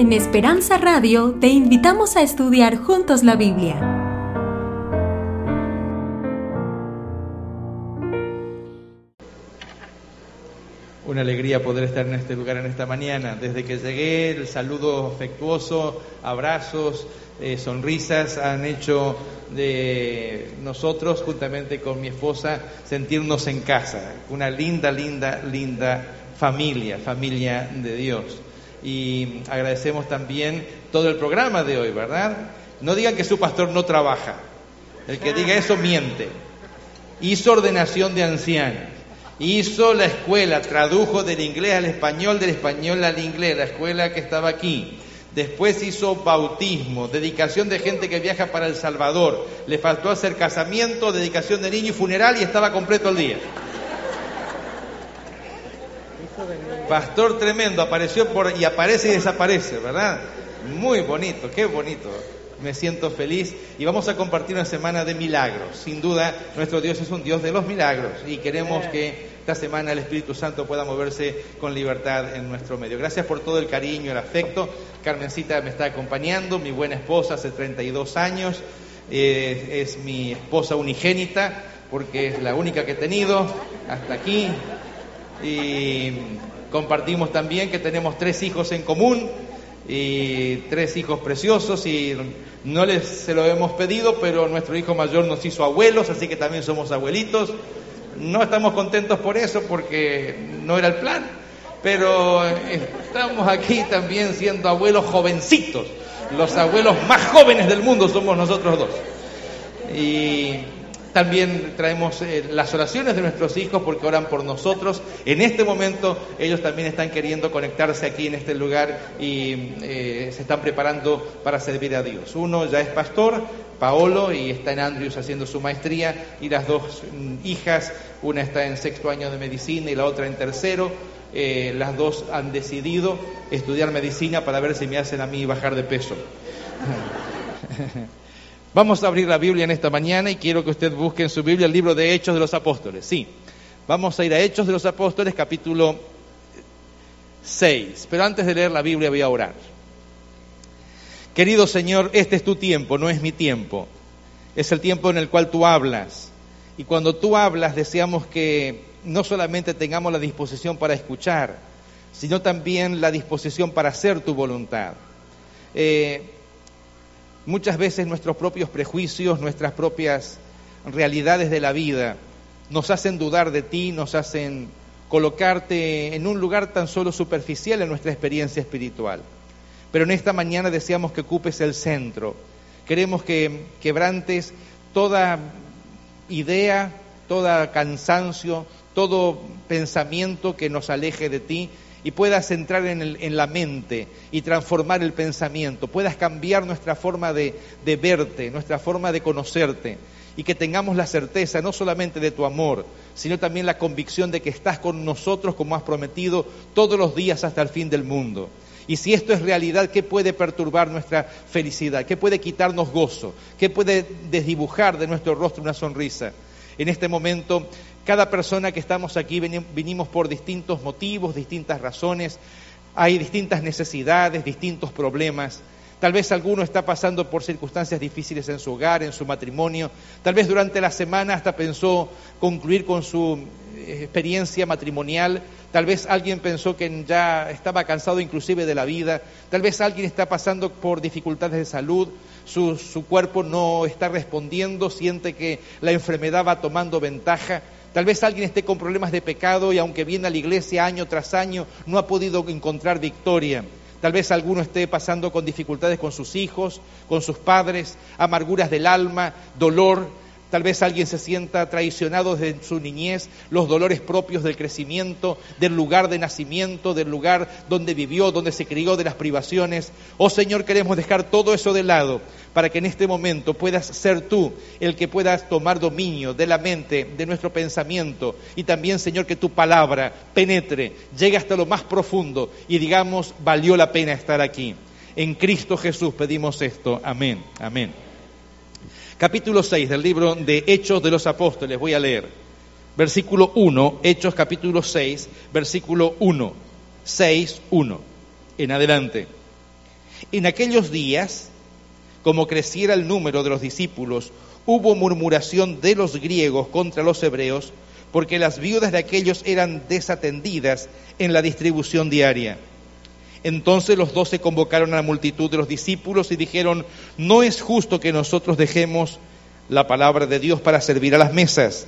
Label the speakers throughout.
Speaker 1: En Esperanza Radio te invitamos a estudiar juntos la Biblia.
Speaker 2: Una alegría poder estar en este lugar en esta mañana. Desde que llegué, el saludo afectuoso, abrazos, eh, sonrisas han hecho de nosotros, juntamente con mi esposa, sentirnos en casa. Una linda, linda, linda familia, familia de Dios. Y agradecemos también todo el programa de hoy, ¿verdad? No digan que su pastor no trabaja. El que diga eso miente. Hizo ordenación de ancianos. Hizo la escuela, tradujo del inglés al español, del español al inglés, la escuela que estaba aquí. Después hizo bautismo, dedicación de gente que viaja para El Salvador. Le faltó hacer casamiento, dedicación de niño y funeral y estaba completo el día. Pastor tremendo, apareció por y aparece y desaparece, ¿verdad? Muy bonito, qué bonito. Me siento feliz y vamos a compartir una semana de milagros. Sin duda, nuestro Dios es un Dios de los milagros y queremos que esta semana el Espíritu Santo pueda moverse con libertad en nuestro medio. Gracias por todo el cariño, el afecto. Carmencita me está acompañando, mi buena esposa hace 32 años, eh, es mi esposa unigénita porque es la única que he tenido hasta aquí. Y compartimos también que tenemos tres hijos en común y tres hijos preciosos y no les se lo hemos pedido, pero nuestro hijo mayor nos hizo abuelos, así que también somos abuelitos. No estamos contentos por eso porque no era el plan, pero estamos aquí también siendo abuelos jovencitos. Los abuelos más jóvenes del mundo somos nosotros dos. Y también traemos eh, las oraciones de nuestros hijos porque oran por nosotros. En este momento ellos también están queriendo conectarse aquí en este lugar y eh, se están preparando para servir a Dios. Uno ya es pastor, Paolo, y está en Andrews haciendo su maestría, y las dos mm, hijas, una está en sexto año de medicina y la otra en tercero. Eh, las dos han decidido estudiar medicina para ver si me hacen a mí bajar de peso. Vamos a abrir la Biblia en esta mañana y quiero que usted busque en su Biblia el libro de Hechos de los Apóstoles. Sí, vamos a ir a Hechos de los Apóstoles capítulo 6. Pero antes de leer la Biblia voy a orar. Querido Señor, este es tu tiempo, no es mi tiempo. Es el tiempo en el cual tú hablas. Y cuando tú hablas deseamos que no solamente tengamos la disposición para escuchar, sino también la disposición para hacer tu voluntad. Eh, Muchas veces nuestros propios prejuicios, nuestras propias realidades de la vida nos hacen dudar de ti, nos hacen colocarte en un lugar tan solo superficial en nuestra experiencia espiritual. Pero en esta mañana deseamos que ocupes el centro. Queremos que quebrantes toda idea, todo cansancio, todo pensamiento que nos aleje de ti y puedas entrar en, la mente y transformar el pensamiento, puedas cambiar nuestra forma de, de verte, nuestra forma de conocerte y que tengamos la certeza no solamente de tu amor, sino también la convicción de que estás con nosotros como has prometido todos los días hasta el fin del mundo. Y si esto es realidad, ¿qué puede perturbar nuestra felicidad? ¿Qué puede quitarnos gozo? ¿Qué puede desdibujar de nuestro rostro una sonrisa? En este momento cada persona que estamos aquí vinimos por distintos motivos, distintas razones, hay distintas necesidades, distintos problemas. Tal vez alguno está pasando por circunstancias difíciles en su hogar, en su matrimonio. Tal vez durante la semana hasta pensó concluir con su eh, experiencia matrimonial. Tal vez alguien pensó que ya estaba cansado inclusive de la vida. Tal vez alguien está pasando por dificultades de salud. Su, su cuerpo no está respondiendo, siente que la enfermedad va tomando ventaja. Tal vez alguien esté con problemas de pecado y aunque viene a la iglesia año tras año no ha podido encontrar victoria. Tal vez alguno esté pasando con dificultades con sus hijos, con sus padres, amarguras del alma, dolor, Tal vez alguien se sienta traicionado desde su niñez, los dolores propios del crecimiento, del lugar de nacimiento, del lugar donde vivió, donde se crió, de las privaciones. Oh Señor, queremos dejar todo eso de lado para que en este momento puedas ser tú el que puedas tomar dominio de la mente, de nuestro pensamiento y también, Señor, que tu palabra penetre, llegue hasta lo más profundo y digamos, valió la pena estar aquí. En Cristo Jesús pedimos esto. Amén. Amén capítulo 6 del libro de Hechos de los Apóstoles. Voy a leer. Versículo 1, Hechos capítulo 6, versículo 1, 6, 1. En adelante. En aquellos días, como creciera el número de los discípulos, hubo murmuración de los griegos contra los hebreos, porque las viudas de aquellos eran desatendidas en la distribución diaria. Entonces los doce convocaron a la multitud de los discípulos y dijeron, no es justo que nosotros dejemos la palabra de Dios para servir a las mesas.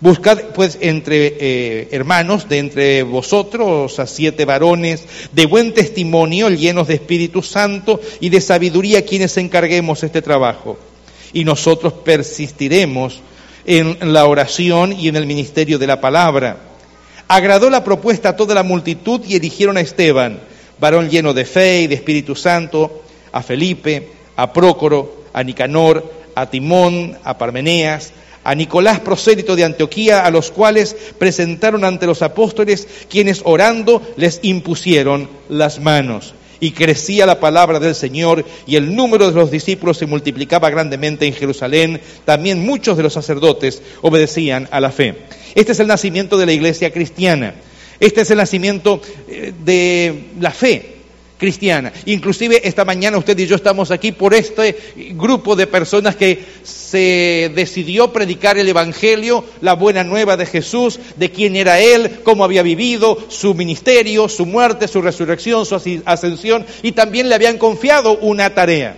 Speaker 2: Buscad pues entre eh, hermanos, de entre vosotros a siete varones de buen testimonio, llenos de Espíritu Santo y de sabiduría, quienes encarguemos este trabajo. Y nosotros persistiremos en la oración y en el ministerio de la palabra. Agradó la propuesta a toda la multitud y eligieron a Esteban, varón lleno de fe y de Espíritu Santo, a Felipe, a Prócoro, a Nicanor, a Timón, a Parmeneas, a Nicolás prosélito de Antioquía, a los cuales presentaron ante los apóstoles, quienes orando les impusieron las manos. Y crecía la palabra del Señor y el número de los discípulos se multiplicaba grandemente en Jerusalén. También muchos de los sacerdotes obedecían a la fe. Este es el nacimiento de la iglesia cristiana. Este es el nacimiento eh, de la fe cristiana. Inclusive esta mañana usted y yo estamos aquí por este grupo de personas que se decidió predicar el Evangelio, la buena nueva de Jesús, de quién era Él, cómo había vivido, su ministerio, su muerte, su resurrección, su ascensión, y también le habían confiado una tarea.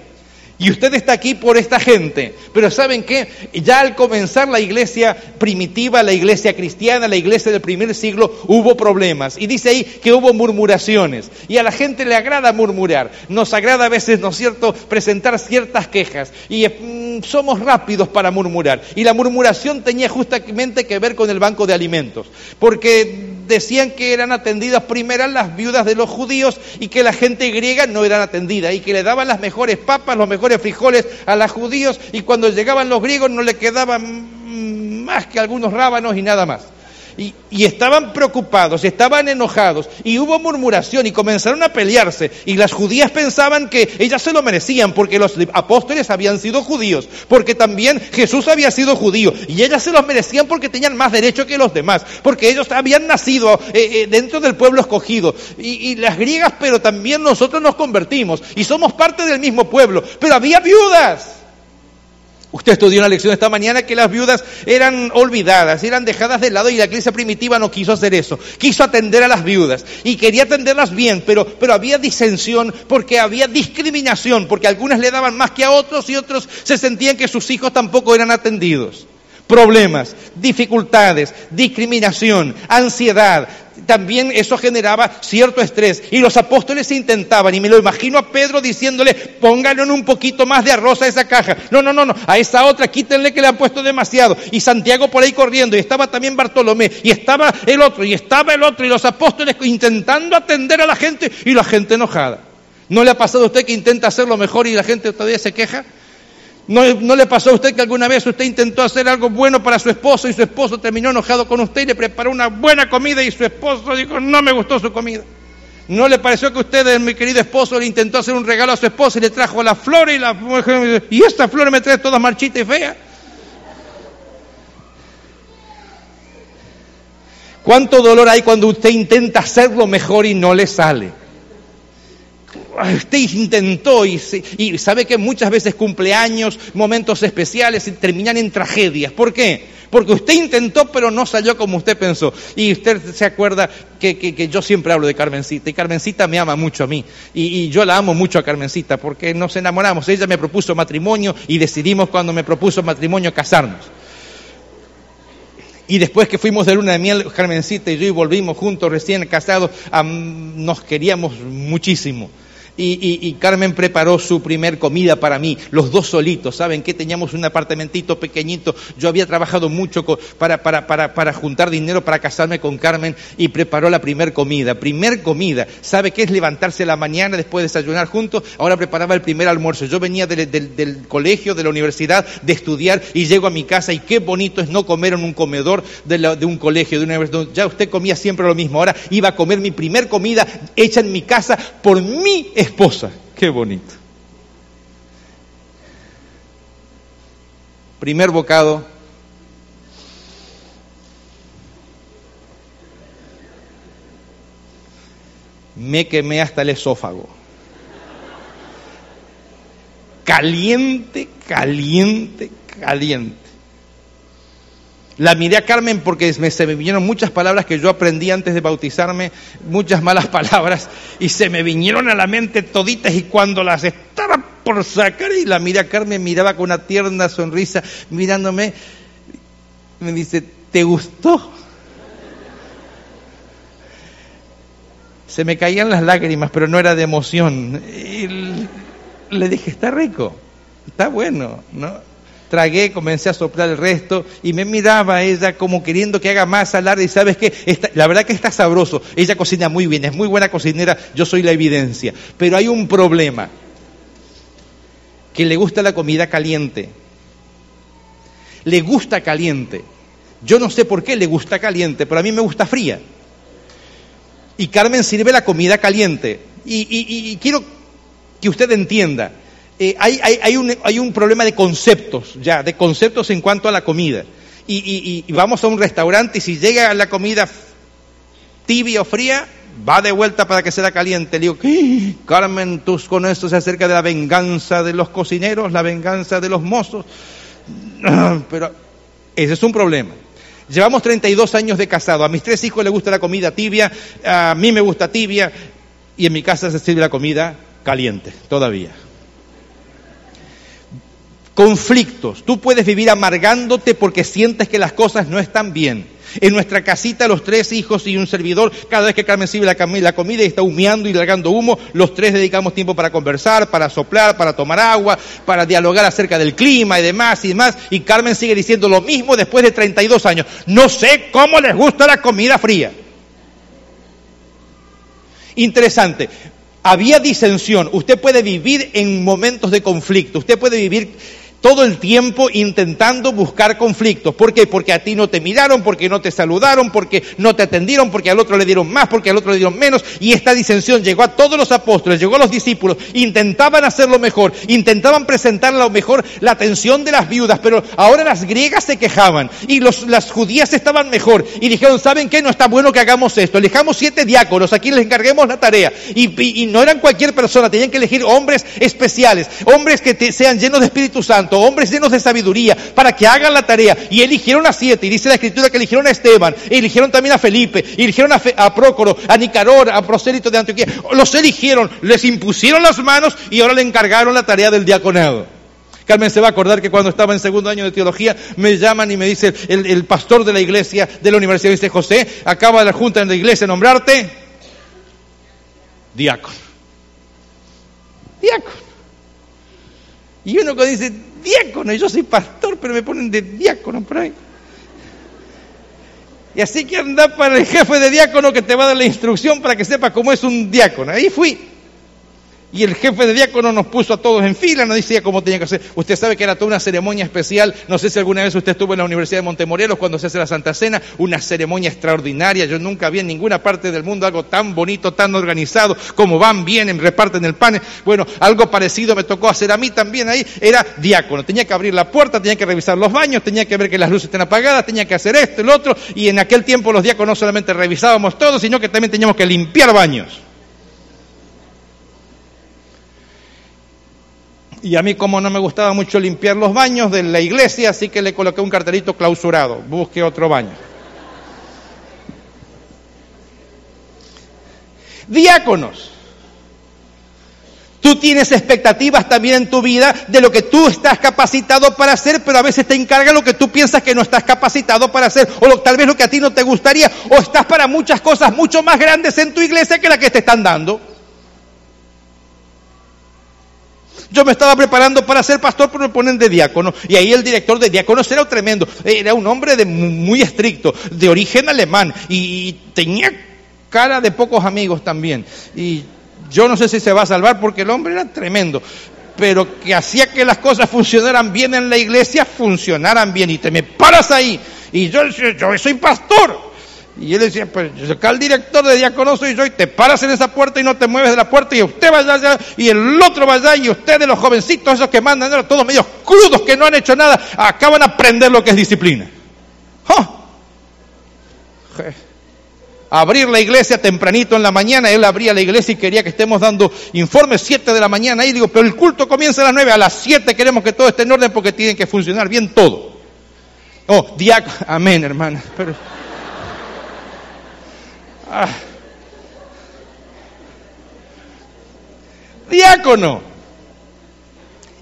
Speaker 2: Y usted está aquí por esta gente. Pero ¿saben qué? Ya al comenzar la iglesia primitiva, la iglesia cristiana, la iglesia del primer siglo, hubo problemas. Y dice ahí que hubo murmuraciones. Y a la gente le agrada murmurar. Nos agrada a veces, ¿no es cierto?, presentar ciertas quejas. Y mm, somos rápidos para murmurar. Y la murmuración tenía justamente que ver con el banco de alimentos. Porque decían que eran atendidas primeras las viudas de los judíos y que la gente griega no eran atendida y que le daban las mejores papas, los mejores frijoles a los judíos y cuando llegaban los griegos no le quedaban más que algunos rábanos y nada más. Y, estaban preocupados, estaban enojados, y hubo murmuración y comenzaron a pelearse. Y las judías pensaban que ellas se lo merecían porque los apóstoles habían sido judíos, porque también Jesús había sido judío, y ellas se los merecían porque tenían más derecho que los demás, porque ellos habían nacido eh, eh, dentro del pueblo escogido. Y, y las griegas, pero también nosotros nos convertimos, y somos parte del mismo pueblo, pero había viudas. Usted estudió una lección esta mañana que las viudas eran olvidadas, eran dejadas de lado y la iglesia primitiva no quiso hacer eso. Quiso atender a las viudas y quería atenderlas bien, pero, pero había disensión porque había discriminación, porque algunas le daban más que a otros y otros se sentían que sus hijos tampoco eran atendidos problemas, dificultades, discriminación, ansiedad, también eso generaba cierto estrés. Y los apóstoles intentaban, y me lo imagino a Pedro diciéndole, pónganle un poquito más de arroz a esa caja. No, no, no, no, a esa otra quítenle que le han puesto demasiado. Y Santiago por ahí corriendo, y estaba también Bartolomé, y estaba el otro, y estaba el otro, y los apóstoles intentando atender a la gente, y la gente enojada. ¿No le ha pasado a usted que intenta hacerlo mejor y la gente todavía se queja? ¿No, le pasó a usted que alguna vez usted intentó hacer algo bueno para su esposo y su esposo terminó enojado con usted y le preparó una buena comida y su esposo dijo, no me gustó su comida? ¿No le pareció que usted, mi querido esposo, le intentó hacer un regalo a su esposa y le trajo la flor y la y esta flor me trae toda marchita y fea? ¿Cuánto dolor hay cuando usted intenta hacerlo mejor y no le sale? Usted intentó y, sabe que muchas veces cumpleaños, momentos especiales terminan en tragedias. ¿Por qué? Porque usted intentó pero no salió como usted pensó. Y usted se acuerda que, yo siempre hablo de Carmencita y Carmencita me ama mucho a mí. Y, yo la amo mucho a Carmencita porque nos enamoramos. Ella me propuso matrimonio y decidimos cuando me propuso matrimonio casarnos. Y después que fuimos de luna de miel, Carmencita y yo y volvimos juntos recién casados, nos queríamos muchísimo. Y, Carmen preparó su primer comida para mí, los dos solitos, ¿saben qué? Teníamos un apartamentito pequeñito, yo había trabajado mucho para, juntar dinero para casarme con Carmen y preparó la primer comida, primer comida, ¿sabe qué es levantarse la mañana después de desayunar juntos? Ahora preparaba el primer almuerzo, yo venía del, colegio, de la universidad, de estudiar y llego a mi casa y qué bonito es no comer en un comedor de, de un colegio, de una universidad, ya usted comía siempre lo mismo, ahora iba a comer mi primer comida hecha en mi casa por mí esposa. Qué bonito. Primer bocado. Me quemé hasta el esófago. caliente, caliente, caliente. La miré a Carmen porque me, se me vinieron muchas palabras que yo aprendí antes de bautizarme, muchas malas palabras, y se me vinieron a la mente toditas y cuando las estaba por sacar y la miré a Carmen, miraba con una tierna sonrisa, mirándome, me dice, ¿te gustó? Se me caían las lágrimas, pero no era de emoción. Y le dije, está rico, está bueno, ¿no? Tragué, comencé a soplar el resto y me miraba ella como queriendo que haga más alarde y sabes que la verdad que está sabroso, ella cocina muy bien, es muy buena cocinera, yo soy la evidencia, pero hay un problema, que le gusta la comida caliente, le gusta caliente, yo no sé por qué le gusta caliente, pero a mí me gusta fría. Y Carmen sirve la comida caliente. y quiero que usted entienda, eh, hay, un, problema de conceptos, ya, de conceptos en cuanto a la comida. Y, vamos a un restaurante y si llega la comida tibia o fría, va de vuelta para que sea caliente. Le digo, Carmen, tú con esto se acerca de la venganza de los cocineros, la venganza de los mozos. Pero ese es un problema. Llevamos 32 años de casado. A mis tres hijos les gusta la comida tibia, a mí me gusta tibia y en mi casa se sirve la comida caliente todavía conflictos. Tú puedes vivir amargándote porque sientes que las cosas no están bien. En nuestra casita, los tres hijos y un servidor, cada vez que Carmen sirve la, comida y está humeando y largando humo, los tres dedicamos tiempo para conversar, para soplar, para tomar agua, para dialogar acerca del clima y demás y demás. Y Carmen sigue diciendo lo mismo después de 32 años. No sé cómo les gusta la comida fría. Interesante había disensión. Usted puede vivir en momentos de conflicto. Usted puede vivir todo el tiempo intentando buscar conflictos. ¿Por qué? Porque a ti no te miraron, porque no te saludaron, porque no te atendieron, porque al otro le dieron más, porque al otro le dieron menos. Y esta disensión llegó a todos los apóstoles, llegó a los discípulos. Intentaban hacerlo mejor, intentaban presentar lo mejor la atención de las viudas, pero ahora las griegas se quejaban y las judías estaban mejor. Y dijeron, ¿saben qué? No está bueno que hagamos esto. Elegamos siete diáconos, aquí les encarguemos la tarea. Y, no eran cualquier persona, tenían que elegir hombres especiales, hombres que sean llenos de Espíritu Santo hombres llenos de sabiduría, para que hagan la tarea. Y eligieron a siete, y dice la escritura que eligieron a Esteban, y eligieron también a Felipe, y eligieron a, a Prócoro, a Nicaror, a Prosélito de Antioquía. Los eligieron, les impusieron las manos y ahora le encargaron la tarea del diaconado. Carmen se va a acordar que cuando estaba en segundo año de teología me llaman y me dice el, pastor de la iglesia de la Universidad de José, acaba la junta de la iglesia nombrarte diácono. Diácono. Y uno que dice, diácono, y yo soy pastor, pero me ponen de diácono por ahí. Y así que anda para el jefe de diácono que te va a dar la instrucción para que sepa cómo es un diácono. Ahí fui y el jefe de diácono nos puso a todos en fila, nos decía cómo tenía que hacer. Usted sabe que era toda una ceremonia especial, no sé si alguna vez usted estuvo en la Universidad de Montemorelos cuando se hace la Santa Cena, una ceremonia extraordinaria, yo nunca vi en ninguna parte del mundo algo tan bonito, tan organizado, como van, vienen, reparten el pan. Bueno, algo parecido me tocó hacer a mí también ahí, era diácono, tenía que abrir la puerta, tenía que revisar los baños, tenía que ver que las luces estén apagadas, tenía que hacer esto, el otro, y en aquel tiempo los diáconos no solamente revisábamos todo, sino que también teníamos que limpiar baños. Y a mí como no me gustaba mucho limpiar los baños de la iglesia, así que le coloqué un cartelito clausurado, busque otro baño. Diáconos. Tú tienes expectativas también en tu vida de lo que tú estás capacitado para hacer, pero a veces te encarga lo que tú piensas que no estás capacitado para hacer, o tal vez lo que a ti no te gustaría, o estás para muchas cosas mucho más grandes en tu iglesia que la que te están dando. Yo me estaba preparando para ser pastor, pero me ponen de diácono. Y ahí el director de diáconos era tremendo. Era un hombre de muy estricto, de origen alemán. Y tenía cara de pocos amigos también. Y yo no sé si se va a salvar porque el hombre era tremendo. Pero que hacía que las cosas funcionaran bien en la iglesia, funcionaran bien. Y te me paras ahí. Y yo, yo soy pastor. Y él decía, pues acá el director de diácono soy yo y te paras en esa puerta y no te mueves de la puerta y usted va allá y el otro va allá y ustedes los jovencitos esos que mandan, todos medios crudos que no han hecho nada, acaban a aprender lo que es disciplina. abrir la iglesia tempranito en la mañana. Él abría la iglesia y quería que estemos dando informes 7 de la mañana. Y digo, pero el culto comienza a las 9, a las 7 queremos que todo esté en orden porque tiene que funcionar bien todo. Oh, diácono, amén, hermana. Pero, ah. Diácono.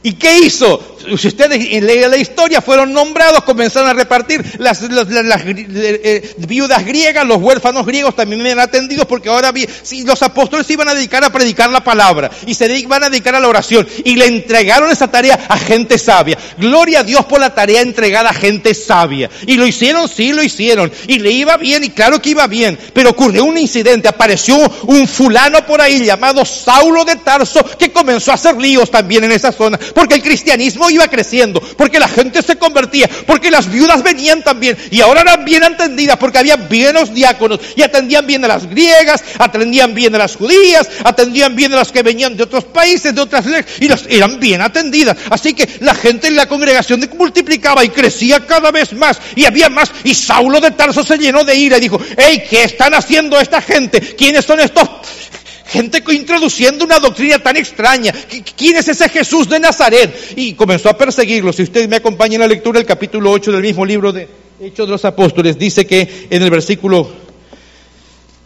Speaker 2: ¿Y qué hizo? Si ustedes leen la historia, fueron nombrados, comenzaron a repartir las, eh, viudas griegas, los huérfanos griegos también eran atendidos porque ahora si los apóstoles se iban a dedicar a predicar la palabra y se iban a dedicar a la oración y le entregaron esa tarea a gente sabia. Gloria a Dios por la tarea entregada a gente sabia. Y lo hicieron, sí lo hicieron. Y le iba bien y claro que iba bien. Pero ocurrió un incidente, apareció un fulano por ahí llamado Saulo de Tarso que comenzó a hacer líos también en esa zona porque el cristianismo iba creciendo, porque la gente se convertía, porque las viudas venían también y ahora eran bien atendidas porque había bienos diáconos y atendían bien a las griegas, atendían bien a las judías, atendían bien a las que venían de otros países, de otras y las eran bien atendidas. Así que la gente en la congregación multiplicaba y crecía cada vez más y había más y Saulo de Tarso se llenó de ira y dijo, hey, ¿qué están haciendo esta gente? ¿Quiénes son estos Gente introduciendo una doctrina tan extraña. ¿Quién es ese Jesús de Nazaret? Y comenzó a perseguirlos. Si usted me acompaña en la lectura del capítulo 8 del mismo libro de Hechos de los Apóstoles, dice que en el versículo,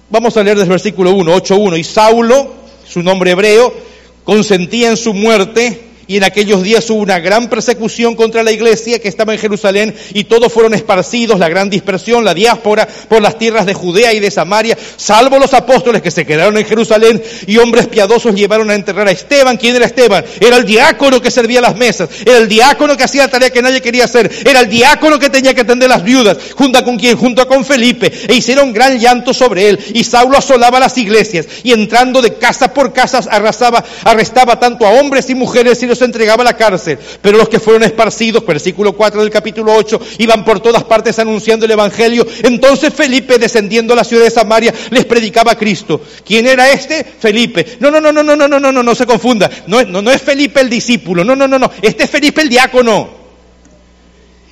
Speaker 2: vamos a leer desde el versículo 1, 8.1, y Saulo, su nombre hebreo, consentía en su muerte y en aquellos días hubo una gran persecución contra la iglesia que estaba en Jerusalén y todos fueron esparcidos, la gran dispersión, la diáspora por las tierras de Judea y de Samaria, salvo los apóstoles que se quedaron en Jerusalén y hombres piadosos llevaron a enterrar a Esteban. ¿Quién era Esteban? Era el diácono que servía las mesas, era el diácono que hacía la tarea que nadie quería hacer, era el diácono que tenía que atender las viudas, junto con quién, junto con Felipe, e hicieron gran llanto sobre él y Saulo asolaba las iglesias y entrando de casa por casa arrasaba, arrestaba tanto a hombres y mujeres y entregaba a la cárcel. Pero los que fueron esparcidos, versículo 4 del capítulo 8, iban por todas partes anunciando el Evangelio. Entonces Felipe, descendiendo a la ciudad de Samaria, les predicaba a Cristo. ¿Quién era este? Felipe. No, no, no, no, no, no, no, no, no, se confunda. No, no, no es Felipe el discípulo. No, no, no, no. Este es Felipe el diácono.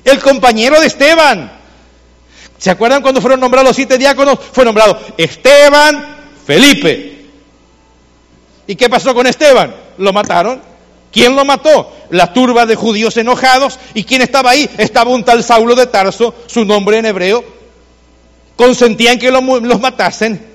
Speaker 2: El compañero de Esteban. ¿Se acuerdan cuando fueron nombrados los siete diáconos? Fue nombrado Esteban, Felipe. ¿Y qué pasó con Esteban? Lo mataron. ¿Quién lo mató? La turba de judíos enojados. ¿Y quién estaba ahí? Estaba un tal Saulo de Tarso, su nombre en hebreo. Consentían que los matasen.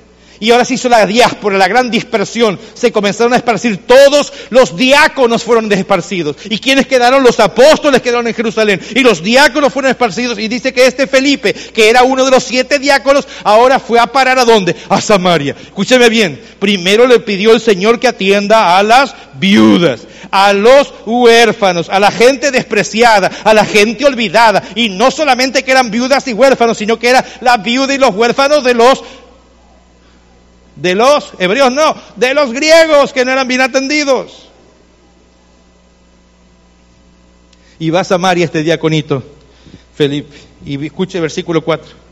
Speaker 2: Y ahora se hizo la diáspora, la gran dispersión. Se comenzaron a esparcir. Todos los diáconos fueron esparcidos. ¿Y quiénes quedaron? Los apóstoles quedaron en Jerusalén. Y los diáconos fueron esparcidos. Y dice que este Felipe, que era uno de los siete diáconos, ahora fue a parar a dónde? A Samaria. Escúcheme bien. Primero le pidió el Señor que atienda a las viudas, a los huérfanos, a la gente despreciada, a la gente olvidada. Y no solamente que eran viudas y huérfanos, sino que era la viuda y los huérfanos de los de los hebreos, no, de los griegos que no eran bien atendidos. Y va a Samaria este diaconito, Felipe, y escuche el versículo 4.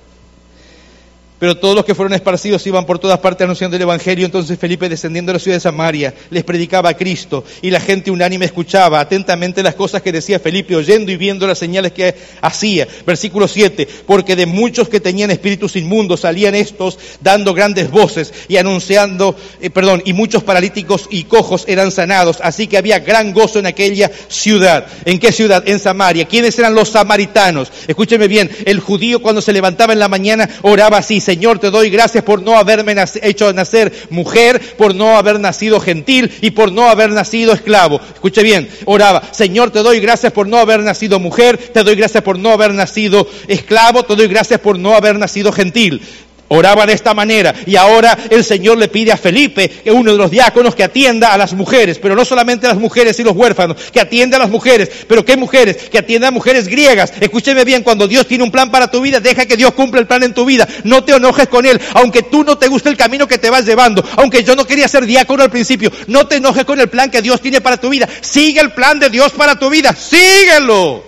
Speaker 2: Pero todos los que fueron esparcidos iban por todas partes anunciando el Evangelio. Entonces Felipe, descendiendo a la ciudad de Samaria, les predicaba a Cristo. Y la gente unánime escuchaba atentamente las cosas que decía Felipe, oyendo y viendo las señales que hacía. Versículo 7. Porque de muchos que tenían espíritus inmundos salían estos dando grandes voces y anunciando, eh, perdón, y muchos paralíticos y cojos eran sanados. Así que había gran gozo en aquella ciudad. ¿En qué ciudad? En Samaria. ¿Quiénes eran los samaritanos? Escúcheme bien. El judío cuando se levantaba en la mañana oraba así Señor, te doy gracias por no haberme hecho nacer mujer, por no haber nacido gentil y por no haber nacido esclavo. Escuche bien, oraba, Señor, te doy gracias por no haber nacido mujer, te doy gracias por no haber nacido esclavo, te doy gracias por no haber nacido gentil. Oraba de esta manera y ahora el Señor le pide a Felipe, que uno de los diáconos, que atienda a las mujeres, pero no solamente a las mujeres y los huérfanos, que atienda a las mujeres, pero ¿qué mujeres? Que atienda a mujeres griegas. Escúcheme bien, cuando Dios tiene un plan para tu vida, deja que Dios cumpla el plan en tu vida. No te enojes con Él, aunque tú no te guste el camino que te vas llevando, aunque yo no quería ser diácono al principio, no te enojes con el plan que Dios tiene para tu vida. Sigue el plan de Dios para tu vida, síguelo.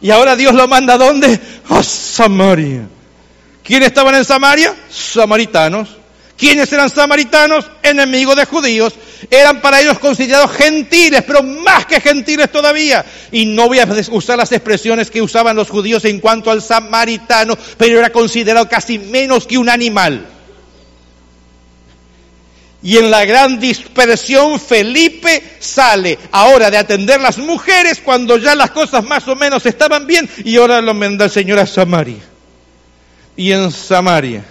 Speaker 2: Y ahora Dios lo manda a dónde? A Samaria. ¿Quiénes estaban en Samaria? Samaritanos. ¿Quiénes eran samaritanos? Enemigos de judíos. Eran para ellos considerados gentiles, pero más que gentiles todavía. Y no voy a usar las expresiones que usaban los judíos en cuanto al samaritano, pero era considerado casi menos que un animal. Y en la gran dispersión Felipe sale ahora de atender las mujeres cuando ya las cosas más o menos estaban bien y ahora lo manda el Señor a Samaria. Y en Samaria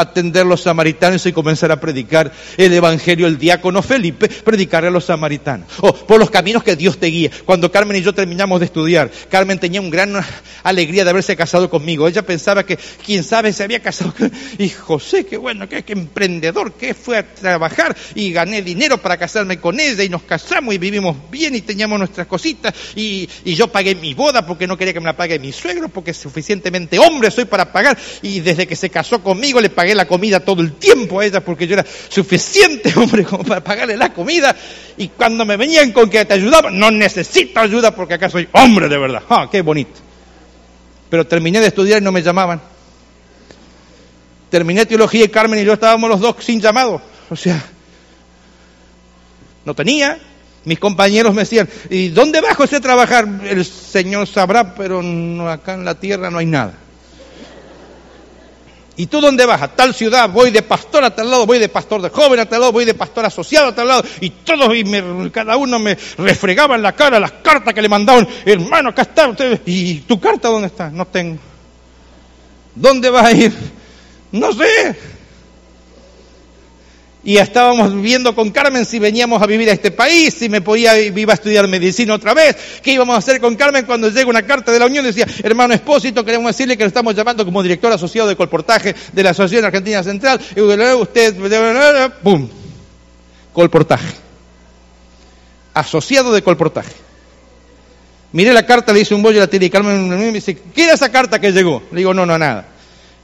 Speaker 2: atender los samaritanos y comenzar a predicar el evangelio, el diácono Felipe, predicarle a los samaritanos. O por los caminos que Dios te guía. Cuando Carmen y yo terminamos de estudiar, Carmen tenía un gran alegría de haberse casado conmigo. Ella pensaba que, quién sabe, se había casado con... Y José, qué bueno, qué, emprendedor, que fue a trabajar y gané dinero para casarme con ella y nos casamos y vivimos bien y teníamos nuestras cositas y, y yo pagué mi boda porque no quería que me la pague mi suegro porque suficientemente hombre soy para pagar y desde que se casó conmigo le pagué la comida todo el tiempo a ella porque yo era suficiente hombre como para pagarle la comida. Y cuando me venían con que te ayudaba, no necesito ayuda porque acá soy hombre de verdad. ¡Ah, qué bonito! Pero terminé de estudiar y no me llamaban. Terminé teología y Carmen y yo estábamos los dos sin llamado. O sea, no tenía. Mis compañeros me decían, ¿y dónde va José a trabajar? El Señor sabrá, pero acá en la tierra no hay nada. ¿Y tú dónde vas? A tal ciudad, voy de pastor a tal lado, voy de pastor de joven a tal lado, voy de pastor asociado a tal lado. Y todos, y cada uno me refregaba en la cara las cartas que le mandaban. Hermano, acá está usted. ¿Y tu carta dónde está? No tengo. ¿Dónde vas a ir? No sé. Y estábamos viendo con Carmen si veníamos a vivir a este país, si me podía, iba a estudiar medicina otra vez, qué íbamos a hacer con Carmen cuando llega una carta de la Unión, decía, hermano Espósito, queremos decirle que lo estamos llamando como director asociado de colportaje de la Asociación Argentina Central, y usted, ¡pum! Colportaje. Asociado de colportaje. Miré la carta, le hice un bollo, la tiré y Carmen me dice, ¿qué era esa carta que llegó? Le digo, no, no, nada.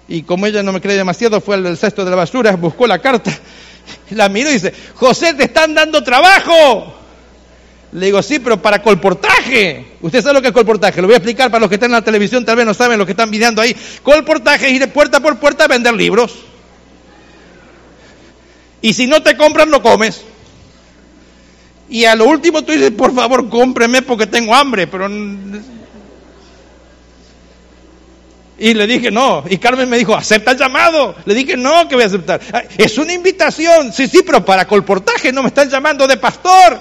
Speaker 2: Y como ella no me cree demasiado, fue al cesto de la basura, buscó la carta la miro y dice, José, te están dando trabajo. Le digo, sí, pero para colportaje. Usted sabe lo que es colportaje. Lo voy a explicar para los que están en la televisión, tal vez no saben lo que están videando ahí. Colportaje es ir de puerta por puerta a vender libros. Y si no te compran, lo comes. Y a lo último tú dices, por favor, cómpreme porque tengo hambre. Pero y le dije, no. Y Carmen me dijo, acepta el llamado. Le dije, no, que voy a aceptar. Es una invitación. Sí, sí, pero para colportaje no me están llamando de pastor.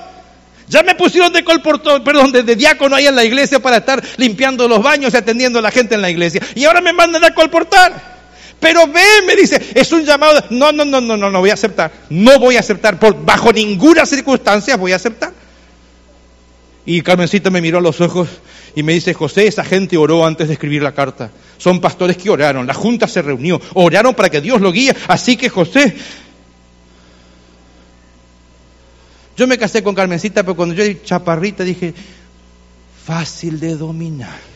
Speaker 2: Ya me pusieron de colportor, perdón, de, diácono ahí en la iglesia para estar limpiando los baños y atendiendo a la gente en la iglesia. Y ahora me mandan a colportar. Pero ve, me dice, es un llamado. No, no, no, no, no, no voy a aceptar. No voy a aceptar. Por, bajo ninguna circunstancia voy a aceptar. Y Carmencita me miró a los ojos y me dice, José, esa gente oró antes de escribir la carta. Son pastores que oraron, la junta se reunió, oraron para que Dios lo guíe. Así que José, yo me casé con Carmencita, pero cuando yo era chaparrita dije, fácil de dominar.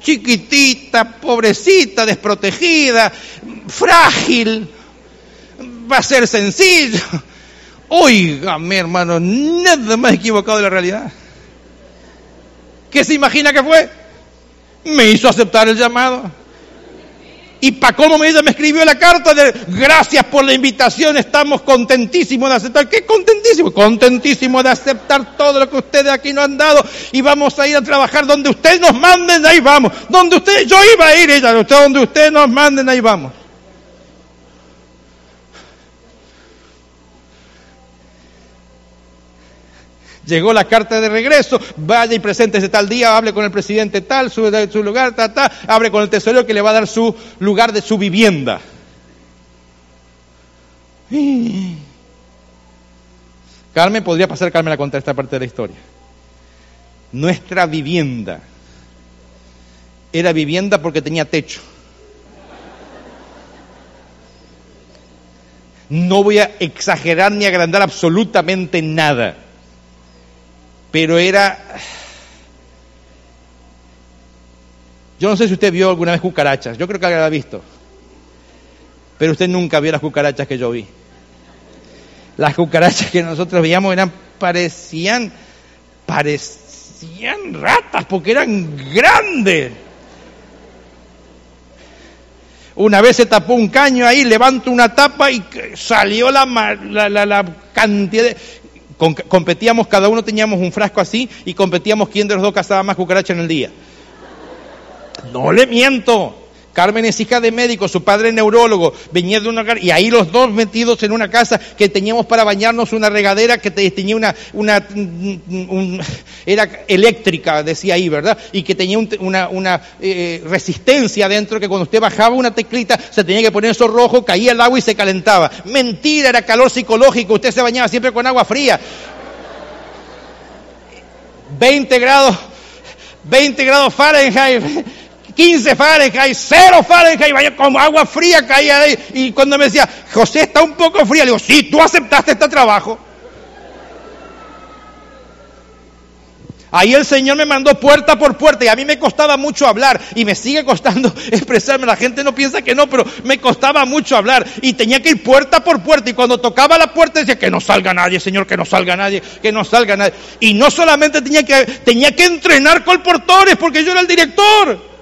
Speaker 2: Chiquitita, pobrecita, desprotegida, frágil, va a ser sencillo. Mi hermano, nada más equivocado de la realidad. ¿Qué se imagina que fue? Me hizo aceptar el llamado. Y para cómo me, me escribió la carta de gracias por la invitación, estamos contentísimos de aceptar. ¿Qué contentísimo? Contentísimo de aceptar todo lo que ustedes aquí nos han dado y vamos a ir a trabajar donde ustedes nos manden, ahí vamos. Donde ustedes, yo iba a ir, ella, donde ustedes nos manden, ahí vamos. Llegó la carta de regreso, vaya y ese tal día, hable con el presidente tal, su, su lugar, ta, ta, hable con el tesorero que le va a dar su lugar de su vivienda. Carmen, podría pasar Carmen a contar esta parte de la historia. Nuestra vivienda era vivienda porque tenía techo. No voy a exagerar ni agrandar absolutamente nada pero era... Yo no sé si usted vio alguna vez cucarachas, yo creo que la ha visto, pero usted nunca vio las cucarachas que yo vi. Las cucarachas que nosotros veíamos eran, parecían, parecían ratas porque eran grandes. Una vez se tapó un caño ahí, levanto una tapa y salió la, la, la, la cantidad de... competíamos, cada uno teníamos un frasco así y competíamos quién de los dos cazaba más cucaracha en el día. No le miento. Carmen es hija de médico, su padre neurólogo, venía de una y ahí los dos metidos en una casa que teníamos para bañarnos una regadera que tenía una, una era eléctrica, decía ahí, ¿verdad? Y que tenía una, una eh, resistencia dentro que cuando usted bajaba una teclita se tenía que poner eso rojo, caía el agua y se calentaba. Mentira, era calor psicológico, usted se bañaba siempre con agua fría. 20 grados, 20 grados Fahrenheit 15 Fahrenheit, 0 Fahrenheit, vaya como agua fría caía ahí. Y cuando me decía, José está un poco fría, le digo, sí, tú aceptaste este trabajo. Ahí el Señor me mandó puerta por puerta y a mí me costaba mucho hablar y me sigue costando expresarme. La gente no piensa que no, pero me costaba mucho hablar y tenía que ir puerta por puerta y cuando tocaba la puerta decía que no salga nadie, Señor, que no salga nadie, que no salga nadie. Y no solamente tenía que, tenía que entrenar colportores porque yo era el director.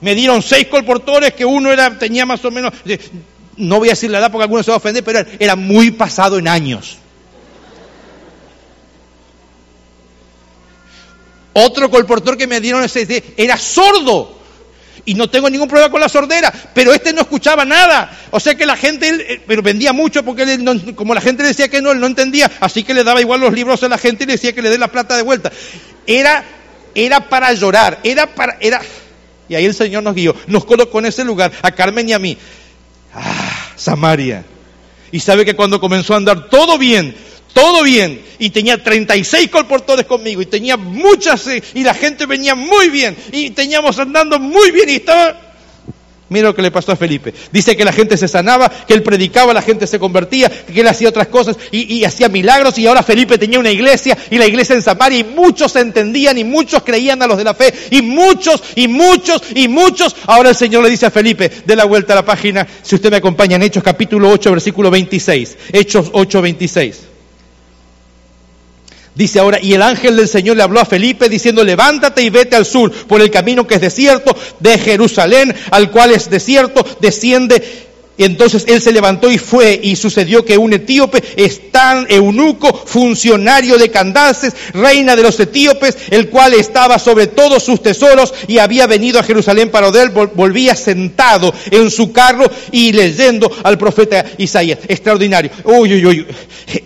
Speaker 2: Me dieron seis colportores que uno era, tenía más o menos, no voy a decir la edad porque alguno se va a ofender, pero era, muy pasado en años. Otro colportor que me dieron ese era sordo. Y no tengo ningún problema con la sordera, pero este no escuchaba nada. O sea que la gente, eh, pero vendía mucho porque como la gente decía que no, él no entendía, así que le daba igual los libros a la gente y le decía que le dé la plata de vuelta. Era, era para llorar, era para, era, y ahí el Señor nos guió, nos colocó en ese lugar, a Carmen y a mí. Ah, Samaria. Y sabe que cuando comenzó a andar todo bien, todo bien, y tenía 36 colportores conmigo, y tenía muchas, eh, y la gente venía muy bien, y teníamos andando muy bien, y estaba Mira lo que le pasó a Felipe. Dice que la gente se sanaba, que él predicaba, la gente se convertía, que él hacía otras cosas y, hacía milagros y ahora Felipe tenía una iglesia y la iglesia en Samaria y muchos entendían y muchos creían a los de la fe y muchos y muchos y muchos. Ahora el Señor le dice a Felipe, de la vuelta a la página, si usted me acompaña en Hechos capítulo 8, versículo 26. Hechos 8, 26. Dice ahora, y el ángel del Señor le habló a Felipe diciendo, levántate y vete al sur por el camino que es desierto de Jerusalén, al cual es desierto, desciende entonces él se levantó y fue, y sucedió que un etíope, tan eunuco, funcionario de Candaces, reina de los etíopes, el cual estaba sobre todos sus tesoros y había venido a Jerusalén para él, volvía sentado en su carro y leyendo al profeta Isaías. Extraordinario. Uy, uy, uy.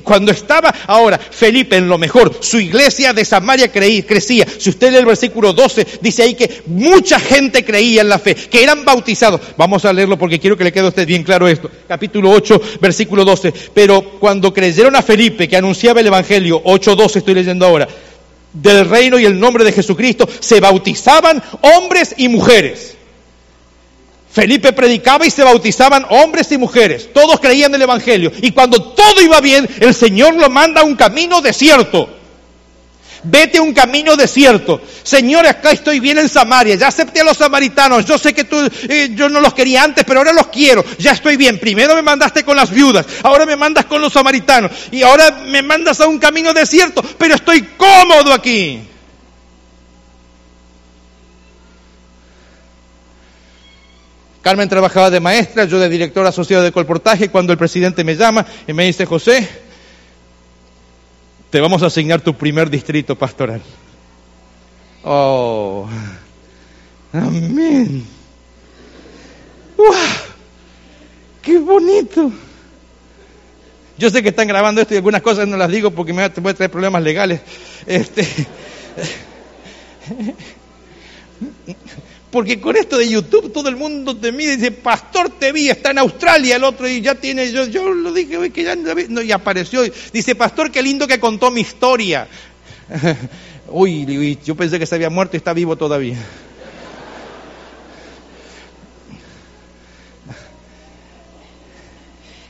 Speaker 2: Cuando estaba ahora Felipe en lo mejor, su iglesia de Samaria crecía. Si usted lee el versículo 12, dice ahí que mucha gente creía en la fe, que eran bautizados. Vamos a leerlo porque quiero que le quede a usted bien claro esto. Capítulo 8, versículo 12. Pero cuando creyeron a Felipe que anunciaba el Evangelio, 8.12 estoy leyendo ahora, del reino y el nombre de Jesucristo, se bautizaban hombres y mujeres. Felipe predicaba y se bautizaban hombres y mujeres. Todos creían el Evangelio. Y cuando todo iba bien, el Señor lo manda a un camino desierto vete un camino desierto. Señor, acá estoy bien en Samaria, ya acepté a los samaritanos, yo sé que tú, eh, yo no los quería antes, pero ahora los quiero, ya estoy bien. Primero me mandaste con las viudas, ahora me mandas con los samaritanos y ahora me mandas a un camino desierto, pero estoy cómodo aquí. Carmen trabajaba de maestra, yo de director asociado de colportaje, cuando el presidente me llama y me dice, José, te vamos a asignar tu primer distrito pastoral. Oh, amén. ¡Wow! ¡Qué bonito! Yo sé que están grabando esto y algunas cosas no las digo porque me voy a traer problemas legales. Este, porque con esto de YouTube todo el mundo te mide y dice, pastor te vi, está en Australia el otro y ya tiene, yo, yo lo dije, que ya no, y apareció. Dice, pastor, qué lindo que contó mi historia. uy, yo pensé que se había muerto y está vivo todavía.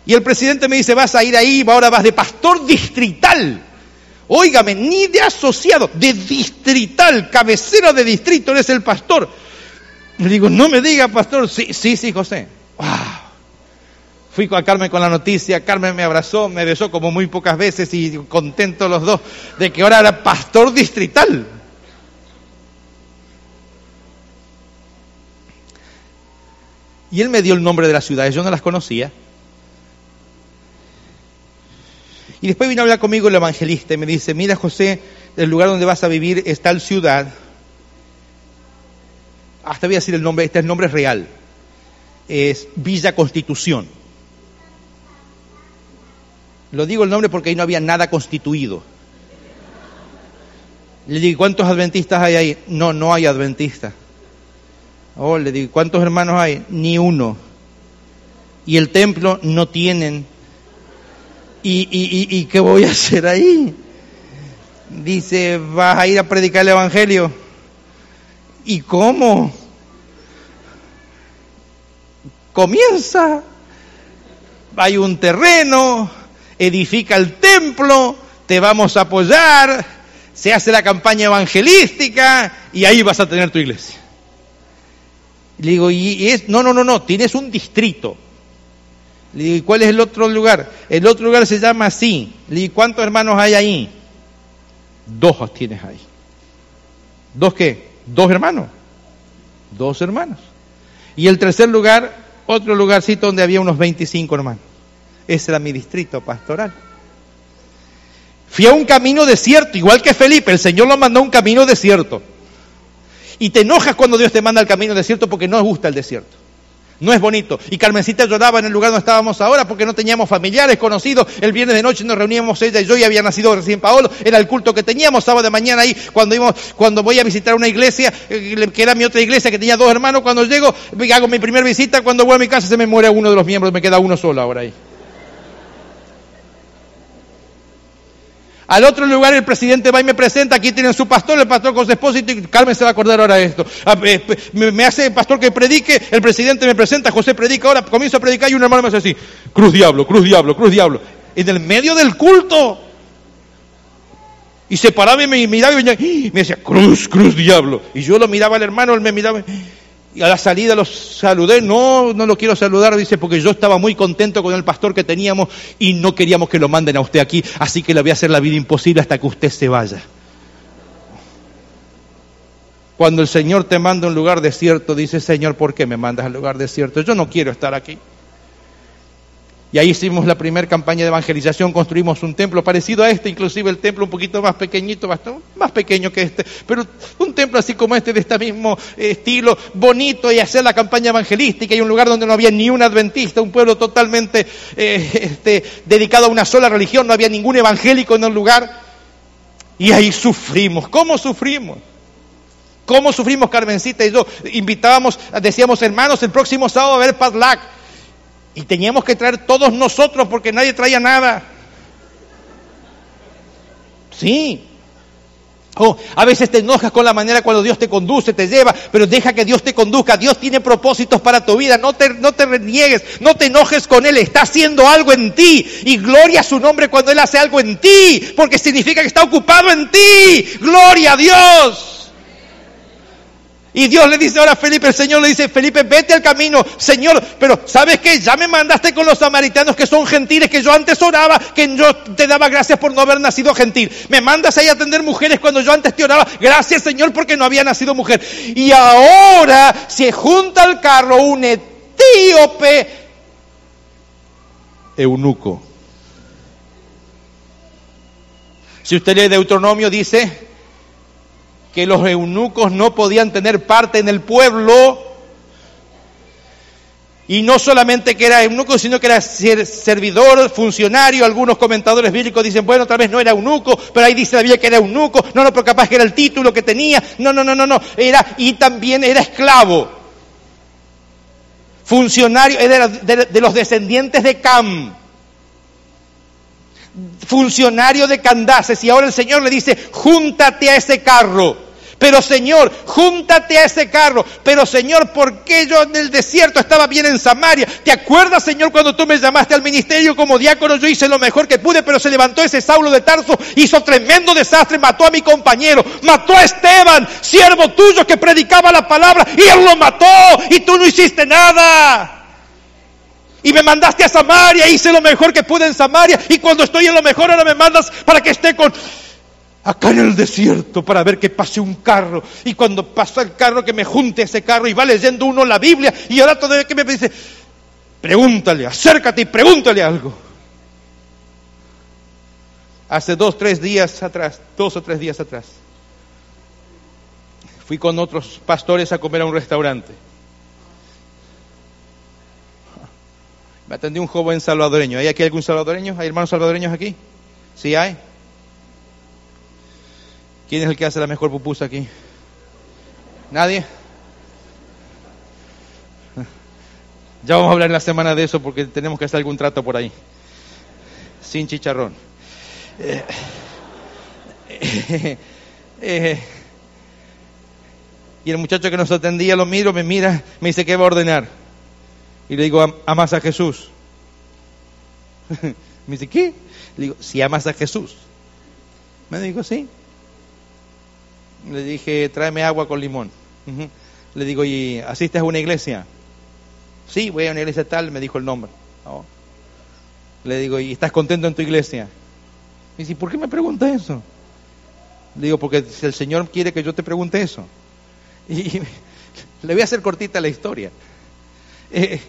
Speaker 2: Y el presidente me dice, vas a ir ahí, ahora vas de pastor distrital. Óigame, ni de asociado, de distrital, cabecera de distrito, eres el pastor. Le digo, no me diga, pastor. Sí, sí, sí, José. Fui a Carmen con la noticia, Carmen me abrazó, me besó como muy pocas veces y contentos los dos de que ahora era pastor distrital. Y él me dio el nombre de las ciudades, yo no las conocía. Y después vino a hablar conmigo el evangelista y me dice, mira José, el lugar donde vas a vivir es tal ciudad. Hasta voy a decir el nombre, este es nombre real. Es Villa Constitución. Lo digo el nombre porque ahí no había nada constituido. Le digo, ¿cuántos adventistas hay ahí? No, no hay adventistas. Oh, le digo, ¿cuántos hermanos hay? Ni uno. Y el templo no tienen ¿Y, y, y, qué voy a hacer ahí? Dice, vas a ir a predicar el Evangelio. ¿Y cómo? Comienza. Hay un terreno, edifica el templo, te vamos a apoyar, se hace la campaña evangelística y ahí vas a tener tu iglesia. Le digo, y es, no, no, no, no, tienes un distrito. Le digo, ¿y cuál es el otro lugar? El otro lugar se llama así. Le digo, ¿cuántos hermanos hay ahí? Dos tienes ahí. ¿Dos qué? Dos hermanos. Dos hermanos. Y el tercer lugar, otro lugarcito donde había unos 25 hermanos. Ese era mi distrito pastoral. Fui a un camino desierto, igual que Felipe, el Señor lo mandó a un camino desierto. Y te enojas cuando Dios te manda al camino desierto porque no gusta el desierto. No es bonito. Y Carmencita lloraba en el lugar donde estábamos ahora porque no teníamos familiares conocidos. El viernes de noche nos reuníamos ella y yo y había nacido recién Paolo. Era el culto que teníamos sábado de mañana ahí. Cuando, íbamos, cuando voy a visitar una iglesia, eh, que era mi otra iglesia que tenía dos hermanos, cuando llego, hago mi primera visita. Cuando voy a mi casa se me muere uno de los miembros, me queda uno solo ahora ahí. Al otro lugar el presidente va y me presenta, aquí tienen su pastor, el pastor con su esposo, y Carmen se va a acordar ahora de esto. Ah, eh, me hace el pastor que predique, el presidente me presenta, José predica ahora, comienzo a predicar y un hermano me hace así, cruz diablo, cruz diablo, cruz diablo. En el medio del culto. Y se paraba y me miraba y me decía, cruz, cruz diablo. Y yo lo miraba al hermano, él me miraba. A la salida los saludé, no, no lo quiero saludar, dice, porque yo estaba muy contento con el pastor que teníamos y no queríamos que lo manden a usted aquí, así que le voy a hacer la vida imposible hasta que usted se vaya. Cuando el Señor te manda a un lugar desierto, dice, Señor, ¿por qué me mandas al lugar desierto? Yo no quiero estar aquí. Y ahí hicimos la primera campaña de evangelización, construimos un templo parecido a este, inclusive el templo un poquito más pequeñito, bastante más pequeño que este, pero un templo así como este, de este mismo estilo, bonito, y hacer la campaña evangelística, y un lugar donde no había ni un adventista, un pueblo totalmente eh, este, dedicado a una sola religión, no había ningún evangélico en el lugar. Y ahí sufrimos. ¿Cómo sufrimos? ¿Cómo sufrimos Carmencita y yo? Invitábamos, decíamos hermanos, el próximo sábado a ver Padlac. Y teníamos que traer todos nosotros porque nadie traía nada. Sí. Oh, a veces te enojas con la manera cuando Dios te conduce, te lleva, pero deja que Dios te conduzca. Dios tiene propósitos para tu vida. No te, no te reniegues, no te enojes con Él. Está haciendo algo en ti. Y gloria a su nombre cuando Él hace algo en ti, porque significa que está ocupado en ti. Gloria a Dios. Y Dios le dice ahora a Felipe, el Señor le dice, Felipe, vete al camino, Señor, pero ¿sabes qué? Ya me mandaste con los samaritanos que son gentiles, que yo antes oraba, que yo te daba gracias por no haber nacido gentil. Me mandas ahí a atender mujeres cuando yo antes te oraba, gracias Señor porque no había nacido mujer. Y ahora se junta al carro un etíope eunuco. Si usted lee Deuteronomio, dice, que los eunucos no podían tener parte en el pueblo. Y no solamente que era eunuco, sino que era servidor, funcionario. Algunos comentadores bíblicos dicen, bueno, tal vez no era eunuco, pero ahí dice la Biblia que era eunuco. No, no, pero capaz que era el título que tenía. No, no, no, no, no. Era, y también era esclavo. Funcionario, era de, de los descendientes de Cam funcionario de Candaces y ahora el Señor le dice, júntate a ese carro. Pero Señor, júntate a ese carro. Pero Señor, ¿por qué yo en el desierto estaba bien en Samaria? ¿Te acuerdas, Señor, cuando tú me llamaste al ministerio como diácono? Yo hice lo mejor que pude, pero se levantó ese Saulo de Tarso, hizo tremendo desastre, mató a mi compañero, mató a Esteban, siervo tuyo que predicaba la palabra, y él lo mató, y tú no hiciste nada. Y me mandaste a Samaria, hice lo mejor que pude en Samaria, y cuando estoy en lo mejor ahora me mandas para que esté con... acá en el desierto para ver que pase un carro. Y cuando pasa el carro, que me junte ese carro y va leyendo uno la Biblia. Y ahora todavía que me dice, pregúntale, acércate y pregúntale algo. Hace dos, tres días atrás, dos o tres días atrás, fui con otros pastores a comer a un restaurante. Me atendió un joven salvadoreño. ¿Hay aquí algún salvadoreño? ¿Hay hermanos salvadoreños aquí? ¿Sí hay? ¿Quién es el que hace la mejor pupusa aquí? ¿Nadie? Ya vamos a hablar en la semana de eso porque tenemos que hacer algún trato por ahí. Sin chicharrón. Eh, eh, y el muchacho que nos atendía lo miro, me mira, me dice, ¿qué va a ordenar? Y le digo, amas a Jesús. me dice, ¿qué? Le digo, si amas a Jesús. Me dijo, sí. Le dije, tráeme agua con limón. Le digo, ¿y asistes a una iglesia? Sí, voy a una iglesia tal, me dijo el nombre. Oh. Le digo, ¿y estás contento en tu iglesia? Me dice, ¿por qué me pregunta eso? Le digo, porque el Señor quiere que yo te pregunte eso. Y le voy a hacer cortita la historia. Eh,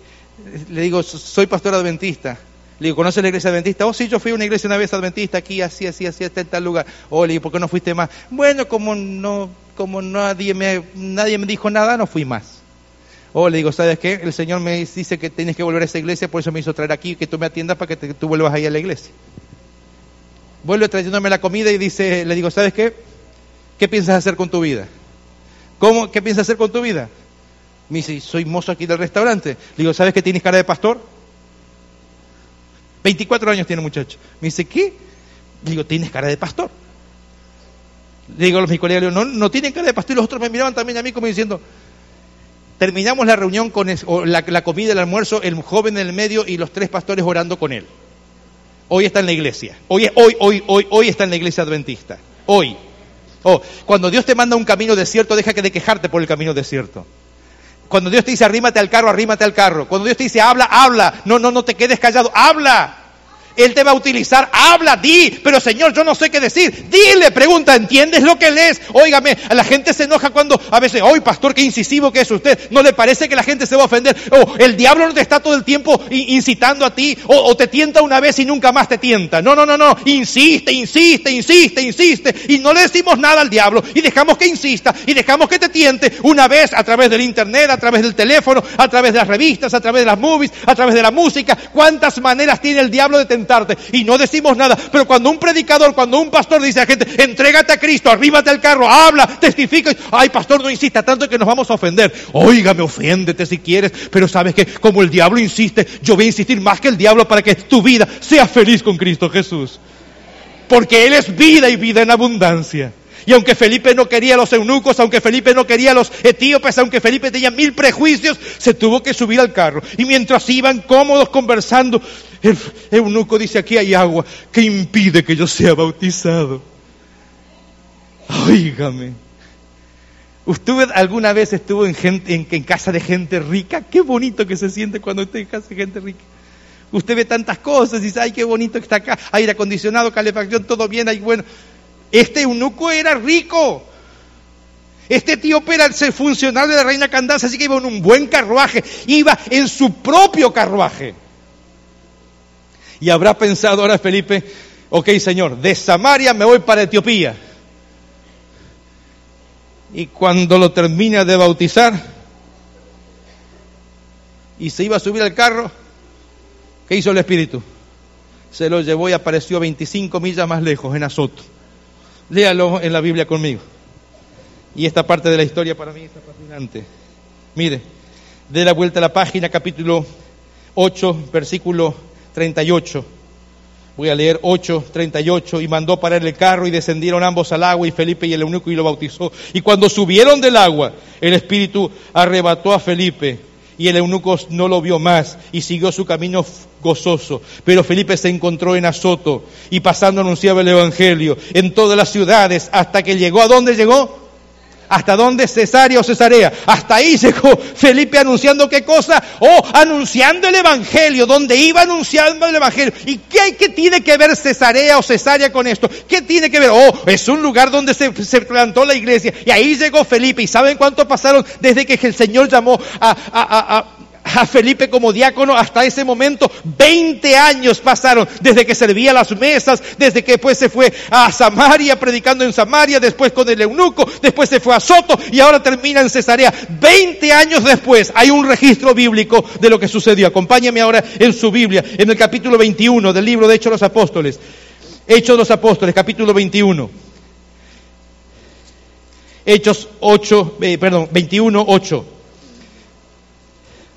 Speaker 2: le digo, soy pastor adventista. Le digo, ¿conoces la iglesia adventista? Oh, sí, yo fui a una iglesia una vez adventista aquí, así, así, así, está en tal lugar. Oh, le digo, ¿por qué no fuiste más? Bueno, como no, como nadie me, nadie me dijo nada, no fui más. Oh, le digo, ¿sabes qué? El Señor me dice que tienes que volver a esa iglesia, por eso me hizo traer aquí, que tú me atiendas para que tú vuelvas ahí a la iglesia. Vuelve trayéndome la comida y dice, le digo, ¿sabes qué? ¿Qué piensas hacer con tu vida? ¿Cómo? ¿Qué piensas hacer con tu vida? Me dice, soy mozo aquí del restaurante. Le digo, ¿sabes que tienes cara de pastor? 24 años tiene el muchacho. Me dice, ¿qué? Le digo, tienes cara de pastor. Le digo a mis colegas, no, no tienen cara de pastor. Y los otros me miraban también a mí como diciendo, terminamos la reunión con la, la comida, el almuerzo, el joven en el medio y los tres pastores orando con él. Hoy está en la iglesia. Hoy, hoy, hoy, hoy, hoy está en la iglesia adventista. Hoy. Oh, cuando Dios te manda un camino desierto, deja que de quejarte por el camino desierto. Cuando Dios te dice arrímate al carro, arrímate al carro. Cuando Dios te dice habla, habla. No, no, no te quedes callado, habla. Él te va a utilizar, habla, di, pero Señor, yo no sé qué decir. Dile, pregunta, ¿entiendes lo que lees? Óigame, la gente se enoja cuando a veces, hoy pastor, qué incisivo que es usted. ¿No le parece que la gente se va a ofender? O el diablo no te está todo el tiempo incitando a ti, o, o te tienta una vez y nunca más te tienta. No, no, no, no, insiste, insiste, insiste, insiste. Y no le decimos nada al diablo y dejamos que insista y dejamos que te tiente una vez a través del internet, a través del teléfono, a través de las revistas, a través de las movies, a través de la música. ¿Cuántas maneras tiene el diablo de tentar? Y no decimos nada. Pero cuando un predicador, cuando un pastor dice a la gente, entrégate a Cristo, arríbate al carro, habla, testifica, ay pastor, no insista tanto que nos vamos a ofender. Óigame, oféndete si quieres, pero sabes que como el diablo insiste, yo voy a insistir más que el diablo para que tu vida sea feliz con Cristo Jesús. Porque Él es vida y vida en abundancia. Y aunque Felipe no quería los eunucos, aunque Felipe no quería los etíopes, aunque Felipe tenía mil prejuicios, se tuvo que subir al carro. Y mientras iban cómodos conversando, el eunuco dice, aquí hay agua, que impide que yo sea bautizado? Óigame. ¿Usted alguna vez estuvo en, casa de gente rica? Qué bonito que se siente cuando usted en casa de gente rica. Usted ve tantas cosas y dice, ay, qué bonito que está acá, aire acondicionado, calefacción, todo bien, ahí bueno. Este eunuco era rico. Este tío era el funcionario de la reina Candace, así que iba en un buen carruaje, iba en su propio carruaje. Y habrá pensado ahora Felipe, ok Señor, de Samaria me voy para Etiopía. Y cuando lo termina de bautizar y se iba a subir al carro, ¿qué hizo el Espíritu? Se lo llevó y apareció 25 millas más lejos, en Azoto. Léalo en la Biblia conmigo. Y esta parte de la historia para mí es fascinante. Mire, de la vuelta a la página, capítulo 8, versículo 38. Voy a leer 8, 38. Y mandó parar el carro y descendieron ambos al agua y Felipe y el eunuco y lo bautizó. Y cuando subieron del agua, el Espíritu arrebató a Felipe y el eunuco no lo vio más y siguió su camino gozoso. Pero Felipe se encontró en Azoto y pasando anunciaba el Evangelio en todas las ciudades hasta que llegó. ¿A dónde llegó? ¿Hasta dónde? Cesarea o Cesarea. Hasta ahí llegó Felipe anunciando qué cosa? Oh, anunciando el Evangelio, donde iba anunciando el Evangelio. ¿Y qué, qué tiene que ver Cesarea o Cesarea con esto? ¿Qué tiene que ver? Oh, es un lugar donde se, se plantó la iglesia. Y ahí llegó Felipe. ¿Y saben cuánto pasaron desde que el Señor llamó a, a, a a Felipe como diácono hasta ese momento. 20 años pasaron desde que servía las mesas, desde que después se fue a Samaria predicando en Samaria, después con el eunuco, después se fue a Soto y ahora termina en Cesarea. 20 años después hay un registro bíblico de lo que sucedió. Acompáñame ahora en su Biblia, en el capítulo 21 del libro de Hechos de los Apóstoles. Hechos de los Apóstoles, capítulo 21. Hechos 8, eh, perdón, 21, 8.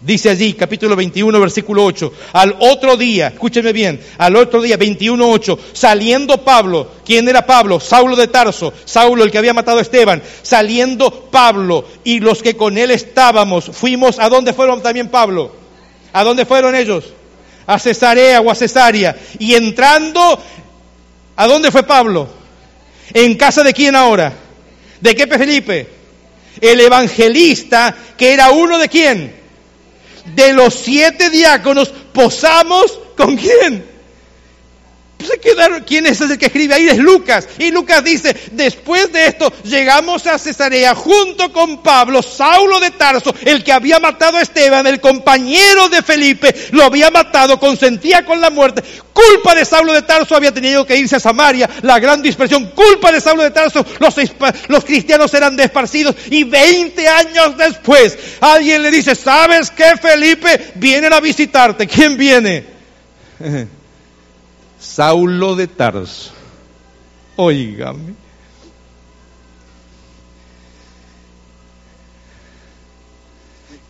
Speaker 2: Dice allí, capítulo 21, versículo 8, al otro día, escúcheme bien, al otro día, 21, 8, saliendo Pablo, ¿quién era Pablo? Saulo de Tarso, Saulo el que había matado a Esteban, saliendo Pablo y los que con él estábamos, fuimos, ¿a dónde fueron también Pablo? ¿A dónde fueron ellos? A Cesarea o a Cesarea. Y entrando, ¿a dónde fue Pablo? ¿En casa de quién ahora? ¿De qué Felipe? El evangelista que era uno de quién? De los siete diáconos posamos con quién? ¿Quién es el que escribe ahí? Es Lucas. Y Lucas dice, después de esto llegamos a Cesarea junto con Pablo, Saulo de Tarso, el que había matado a Esteban, el compañero de Felipe, lo había matado, consentía con la muerte. Culpa de Saulo de Tarso había tenido que irse a Samaria, la gran dispersión. Culpa de Saulo de Tarso, los, los cristianos eran desparcidos. Y 20 años después, alguien le dice, ¿sabes qué, Felipe? Vienen a visitarte. ¿Quién viene? Saulo de Tarso. Óigame.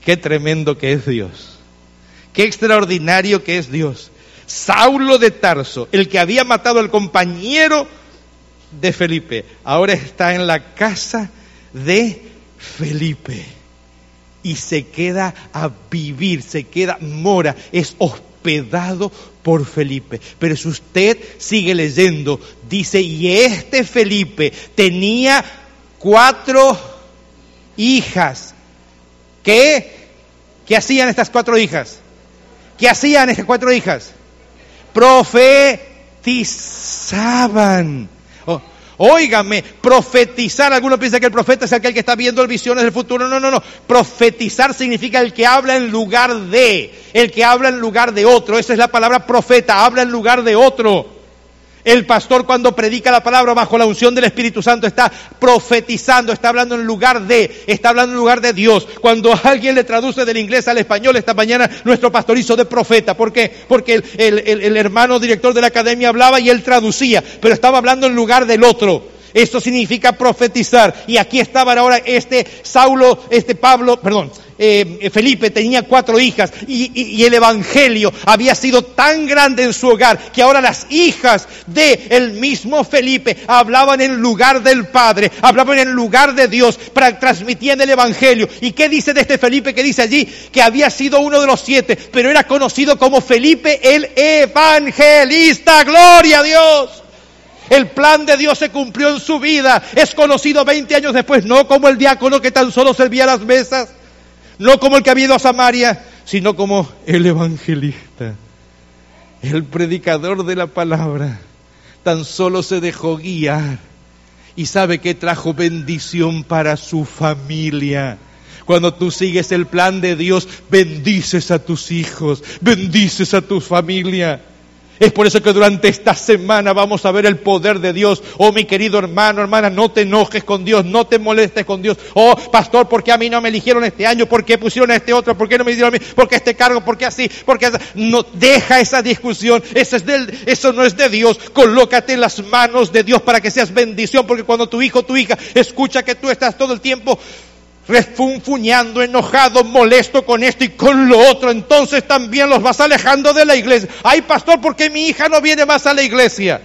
Speaker 2: Qué tremendo que es Dios. Qué extraordinario que es Dios. Saulo de Tarso, el que había matado al compañero de Felipe, ahora está en la casa de Felipe y se queda a vivir, se queda mora, es hospedado por Felipe. Pero si usted sigue leyendo, dice, y este Felipe tenía cuatro hijas. ¿Qué? ¿Qué hacían estas cuatro hijas? ¿Qué hacían estas cuatro hijas? Profetizaban. Óigame, profetizar, algunos piensan que el profeta es aquel que está viendo visiones del futuro. No, no, no. Profetizar significa el que habla en lugar de, el que habla en lugar de otro. Esa es la palabra profeta, habla en lugar de otro. El pastor cuando predica la palabra bajo la unción del Espíritu Santo está profetizando, está hablando en lugar de, está hablando en lugar de Dios. Cuando alguien le traduce del inglés al español esta mañana, nuestro pastor hizo de profeta. ¿Por qué? Porque el, el hermano director de la academia hablaba y él traducía, pero estaba hablando en lugar del otro. Esto significa profetizar. Y aquí estaba ahora este Saulo, este Pablo, perdón, eh, Felipe tenía cuatro hijas y, el Evangelio había sido tan grande en su hogar que ahora las hijas de el mismo Felipe hablaban en lugar del Padre, hablaban en lugar de Dios, para, transmitían el Evangelio. ¿Y qué dice de este Felipe que dice allí? Que había sido uno de los siete, pero era conocido como Felipe el Evangelista. Gloria a Dios. El plan de Dios se cumplió en su vida. Es conocido 20 años después, no como el diácono que tan solo servía las mesas, no como el que había ido a Samaria, sino como el evangelista, el predicador de la palabra. Tan solo se dejó guiar y sabe que trajo bendición para su familia. Cuando tú sigues el plan de Dios, bendices a tus hijos, bendices a tu familia. Es por eso que durante esta semana vamos a ver el poder de Dios. Oh, mi querido hermano, hermana, no te enojes con Dios, no te molestes con Dios. Oh, pastor, ¿por qué a mí no me eligieron este año? ¿Por qué pusieron a este otro? ¿Por qué no me dieron a mí? ¿Por qué este cargo? ¿Por qué así? Porque no deja esa discusión. Eso, es del, eso no es de Dios. Colócate en las manos de Dios para que seas bendición, porque cuando tu hijo, tu hija escucha que tú estás todo el tiempo refunfuñando, enojado, molesto con esto y con lo otro, entonces también los vas alejando de la iglesia. Ay, pastor, ¿por qué mi hija no viene más a la iglesia?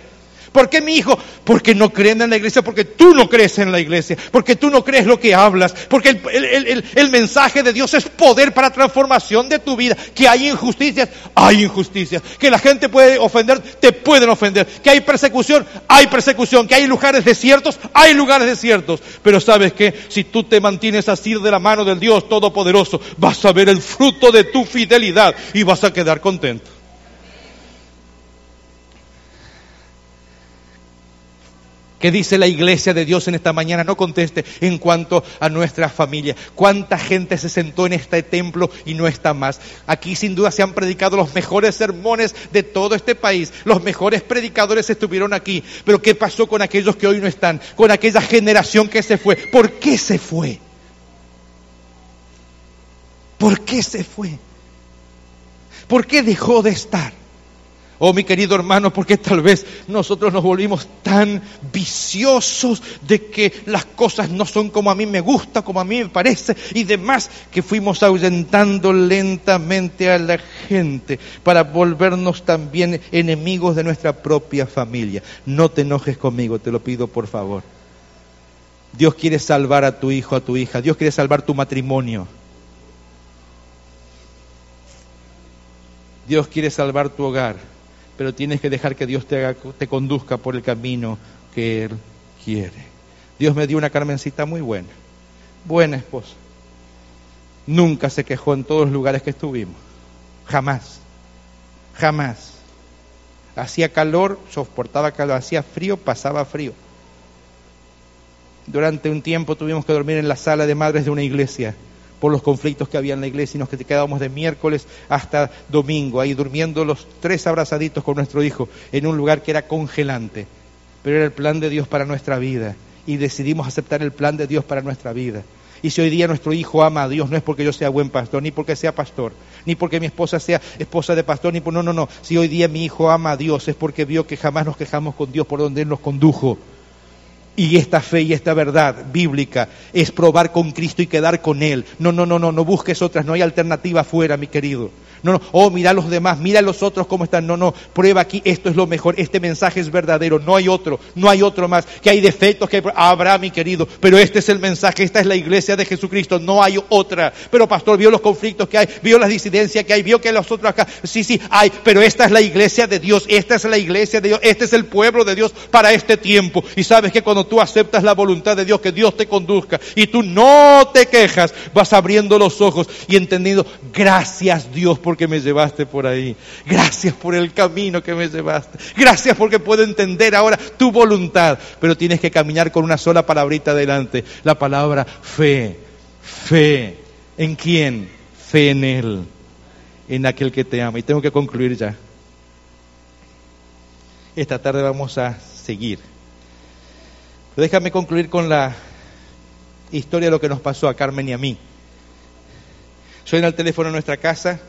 Speaker 2: ¿Por qué mi hijo? Porque no creen en la iglesia, porque tú no crees en la iglesia, porque tú no crees lo que hablas, porque el, el, mensaje de Dios es poder para transformación de tu vida. Que hay injusticias, hay injusticias. Que la gente puede ofender, te pueden ofender. Que hay persecución, hay persecución. Que hay lugares desiertos, hay lugares desiertos. Pero sabes que si tú te mantienes así de la mano del Dios Todopoderoso, vas a ver el fruto de tu fidelidad y vas a quedar contento. ¿Qué dice la iglesia de Dios en esta mañana? No conteste en cuanto a nuestra familia. ¿Cuánta gente se sentó en este templo y no está más? Aquí sin duda se han predicado los mejores sermones de todo este país. Los mejores predicadores estuvieron aquí. Pero ¿qué pasó con aquellos que hoy no están? Con aquella generación que se fue. ¿Por qué se fue? ¿Por qué se fue? ¿Por qué dejó de estar? Oh, mi querido hermano, porque tal vez nosotros nos volvimos tan viciosos de que las cosas no son como a mí me gusta, como a mí me parece y demás, que fuimos ahuyentando lentamente a la gente para volvernos también enemigos de nuestra propia familia. No te enojes conmigo, te lo pido por favor. Dios quiere salvar a tu hijo, a tu hija. Dios quiere salvar tu matrimonio. Dios quiere salvar tu hogar pero tienes que dejar que Dios te, te conduzca por el camino que Él quiere. Dios me dio una Carmencita muy buena, buena esposa. Nunca se quejó en todos los lugares que estuvimos, jamás, jamás. Hacía calor, soportaba calor, hacía frío, pasaba frío. Durante un tiempo tuvimos que dormir en la sala de madres de una iglesia por los conflictos que había en la iglesia y nos quedábamos de miércoles hasta domingo, ahí durmiendo los tres abrazaditos con nuestro hijo en un lugar que era congelante, pero era el plan de Dios para nuestra vida y decidimos aceptar el plan de Dios para nuestra vida. Y si hoy día nuestro hijo ama a Dios, no es porque yo sea buen pastor, ni porque sea pastor, ni porque mi esposa sea esposa de pastor, ni por, no, no, no. Si hoy día mi hijo ama a Dios, es porque vio que jamás nos quejamos con Dios por donde Él nos condujo. Y esta fe y esta verdad bíblica es probar con Cristo y quedar con Él. No, no, no, no, no busques otras, no hay alternativa afuera, mi querido. No, no, oh, mira a los demás, mira a los otros cómo están. No, no, prueba aquí, esto es lo mejor, este mensaje es verdadero, no hay otro, no hay otro más. Que hay defectos, que habrá, mi querido, pero este es el mensaje, esta es la iglesia de Jesucristo, no hay otra. Pero pastor, vio los conflictos que hay, vio las disidencias que hay, vio que los otros acá, sí, sí, hay, pero esta es la iglesia de Dios, esta es la iglesia de Dios, este es el pueblo de Dios para este tiempo. Y sabes que cuando tú aceptas la voluntad de Dios, que Dios te conduzca y tú no te quejas, vas abriendo los ojos y entendiendo, gracias Dios por porque me llevaste por ahí. Gracias por el camino que me llevaste. Gracias porque puedo entender ahora tu voluntad. Pero tienes que caminar con una sola palabrita adelante. La palabra fe. Fe. ¿En quién? Fe en Él. En aquel que te ama. Y tengo que concluir ya. Esta tarde vamos a seguir. déjame concluir con la historia de lo que nos pasó a Carmen y a mí. Suena el teléfono en nuestra casa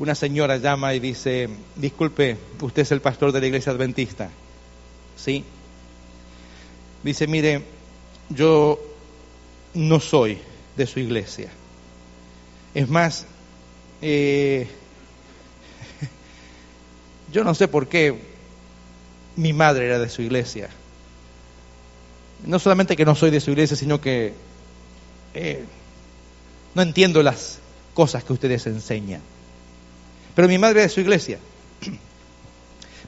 Speaker 2: una señora llama y dice, disculpe, usted es el pastor de la iglesia adventista. ¿Sí? Dice, mire, yo no soy de su iglesia. Es más, eh, yo no sé por qué mi madre era de su iglesia. No solamente que no soy de su iglesia, sino que eh, no entiendo las cosas que ustedes enseñan. Pero mi madre es de su iglesia.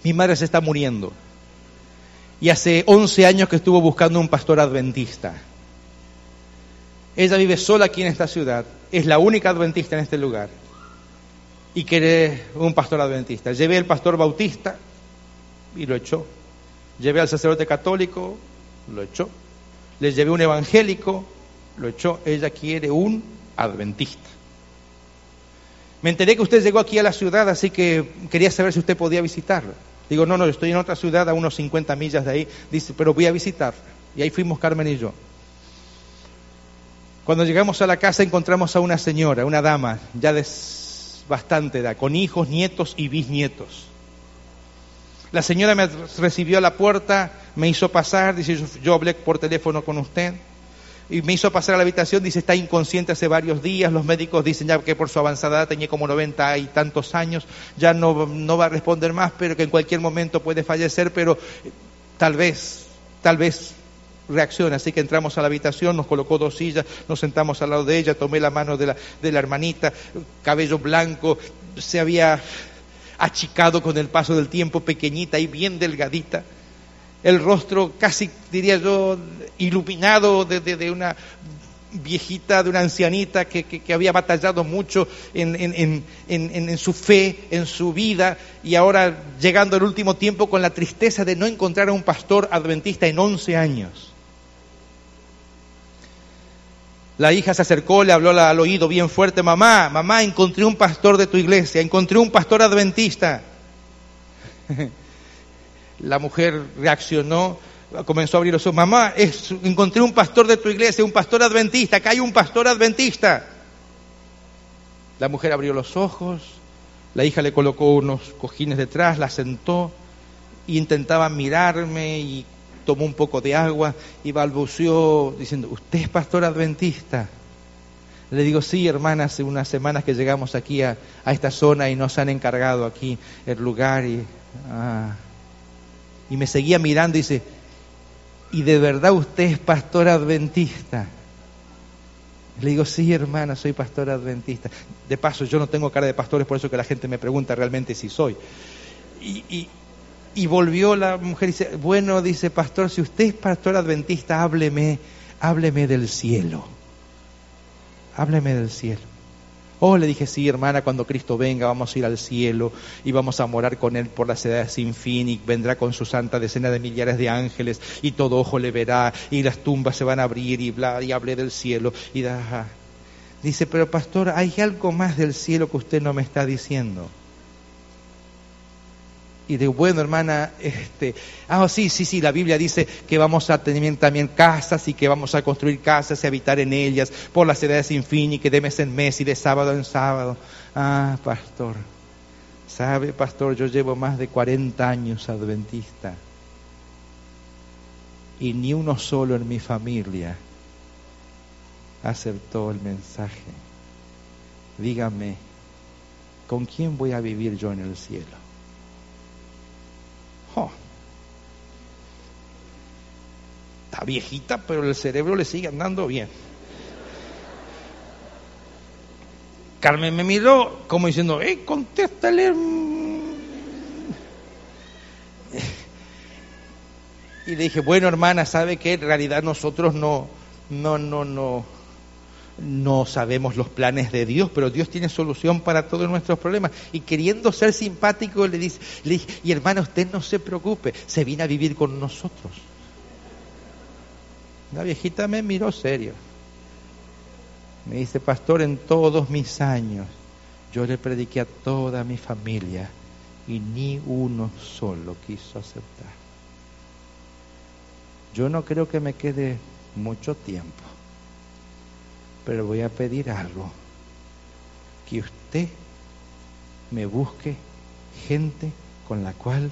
Speaker 2: Mi madre se está muriendo. Y hace 11 años que estuvo buscando un pastor adventista. Ella vive sola aquí en esta ciudad. Es la única adventista en este lugar. Y quiere un pastor adventista. Llevé al pastor bautista y lo echó. Llevé al sacerdote católico, lo echó. Le llevé un evangélico, lo echó. Ella quiere un adventista. Me enteré que usted llegó aquí a la ciudad, así que quería saber si usted podía visitarla. Digo, no, no, estoy en otra ciudad a unos 50 millas de ahí. Dice, pero voy a visitar. Y ahí fuimos Carmen y yo. Cuando llegamos a la casa encontramos a una señora, una dama, ya de bastante edad, con hijos, nietos y bisnietos. La señora me recibió a la puerta, me hizo pasar, dice, yo hablé por teléfono con usted. Y me hizo pasar a la habitación, dice, está inconsciente hace varios días, los médicos dicen ya que por su avanzada edad tenía como 90 y tantos años, ya no, no va a responder más, pero que en cualquier momento puede fallecer, pero eh, tal vez, tal vez reacciona. Así que entramos a la habitación, nos colocó dos sillas, nos sentamos al lado de ella, tomé la mano de la, de la hermanita, cabello blanco, se había achicado con el paso del tiempo, pequeñita y bien delgadita el rostro casi, diría yo, iluminado de, una viejita, de una ancianita que, había batallado mucho en, en, su fe, en su vida, y ahora llegando al último tiempo con la tristeza de no encontrar a un pastor adventista en 11 años. La hija se acercó, le habló al oído bien fuerte, mamá, mamá, encontré un pastor de tu iglesia, encontré un pastor adventista. La mujer reaccionó, comenzó a abrir los ojos. Mamá, encontré un pastor de tu iglesia, un pastor adventista, acá hay un pastor adventista. La mujer abrió los ojos, la hija le colocó unos cojines detrás, la sentó e intentaba mirarme y tomó un poco de agua y balbuceó diciendo, ¿usted es pastor adventista? Le digo, sí, hermana, hace unas semanas que llegamos aquí a, esta zona y nos han encargado aquí el lugar y... Ah, y me seguía mirando y dice, ¿y de verdad usted es pastor adventista? Le digo, sí, hermana, soy pastor adventista. De paso, yo no tengo cara de pastor, es por eso que la gente me pregunta realmente si soy. Y, y volvió la mujer y dice, bueno, dice, pastor, si usted es pastor adventista, hábleme, hábleme del cielo. Hábleme del cielo. Oh, le dije, sí, hermana, cuando Cristo venga vamos a ir al cielo y vamos a morar con Él por las edades sin fin y vendrá con su santa decena de millares de ángeles y todo ojo le verá y las tumbas se van a abrir y bla, y hablé del cielo y da. Dice, pero pastor, hay algo más del cielo que usted no me está diciendo y de bueno, hermana, este, ah, sí, sí, sí, la Biblia dice que vamos a tener también casas y que vamos a construir casas y habitar en ellas por las edades sin y que de mes en mes y de sábado en sábado. Ah, pastor, sabe, pastor, yo llevo más de 40 años adventista y ni uno solo en mi familia aceptó el mensaje. Dígame, ¿con quién voy a vivir yo en el cielo? Está viejita, pero el cerebro le sigue andando bien. Carmen me miró como diciendo, ¡eh, contéstale! Y le dije, bueno, hermana, ¿sabe que en realidad nosotros no, no, no, no, no sabemos los planes de Dios, pero Dios tiene solución para todos nuestros problemas. Y queriendo ser simpático, le dice, le y hermana, usted no se preocupe, se viene a vivir con nosotros. La viejita me miró serio. Me dice, pastor, en todos mis años yo le prediqué a toda mi familia y ni uno solo quiso aceptar. Yo no creo que me quede mucho tiempo pero voy a pedir algo, que usted me busque gente con la cual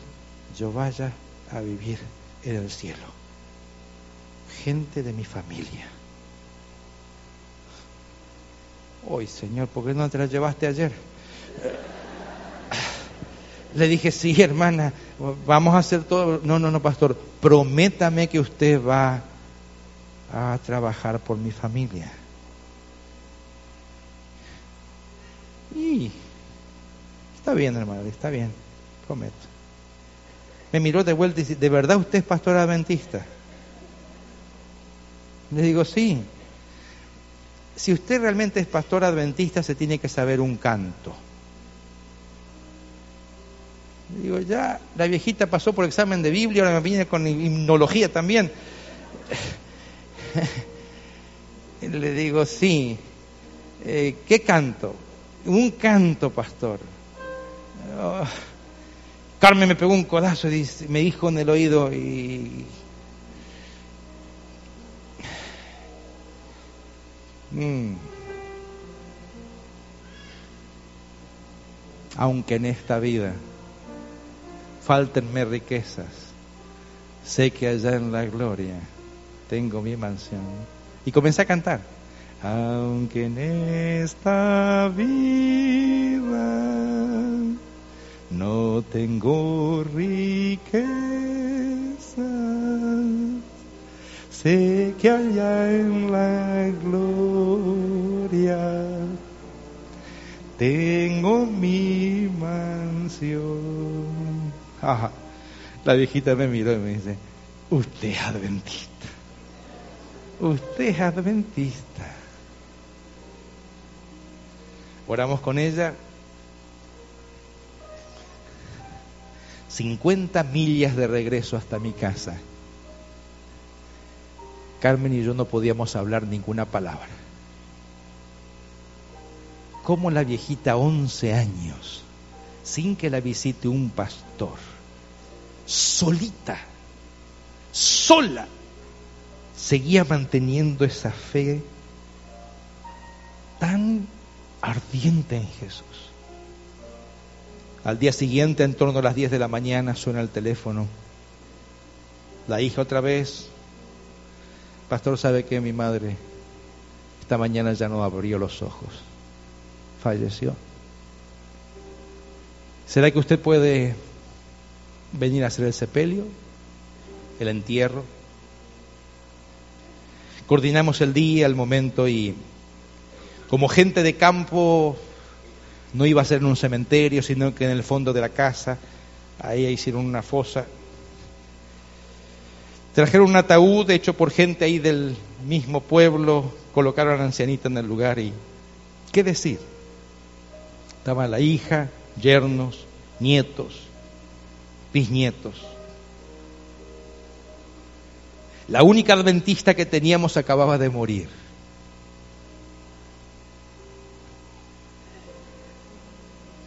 Speaker 2: yo vaya a vivir en el cielo, gente de mi familia. Hoy, Señor, ¿por qué no te la llevaste ayer? Le dije, sí, hermana, vamos a hacer todo. No, no, no, pastor, prométame que usted va a trabajar por mi familia. Y está bien, hermano, está bien, prometo. Me miró de vuelta y dice, ¿de verdad usted es pastor adventista? Le digo, sí. Si usted realmente es pastor adventista, se tiene que saber un canto. Le digo, ya, la viejita pasó por examen de Biblia, ahora me viene con himnología también. Le digo, sí. Eh, ¿Qué canto? Un canto, pastor. Oh. Carmen me pegó un codazo y me dijo en el oído y... Mm. Aunque en esta vida faltenme riquezas, sé que allá en la gloria tengo mi mansión Y comencé a cantar. Aunque en esta vida no tengo riqueza, sé que allá en la gloria tengo mi mansión. La viejita me miró y me dice, usted es adventista, usted es adventista. Oramos con ella. 50 millas de regreso hasta mi casa. Carmen y yo no podíamos hablar ninguna palabra. Como la viejita, 11 años, sin que la visite un pastor, solita, sola, seguía manteniendo esa fe tan ardiente en Jesús. Al día siguiente, en torno a las 10 de la mañana, suena el teléfono. La hija otra vez. Pastor, ¿sabe que mi madre esta mañana ya no abrió los ojos? Falleció. ¿Será que usted puede venir a hacer el sepelio, el entierro? Coordinamos el día, el momento y como gente de campo, no iba a ser en un cementerio, sino que en el fondo de la casa, ahí hicieron una fosa. Trajeron un ataúd hecho por gente ahí del mismo pueblo, colocaron a la ancianita en el lugar y, ¿qué decir? Estaba la hija, yernos, nietos, bisnietos. La única adventista que teníamos acababa de morir.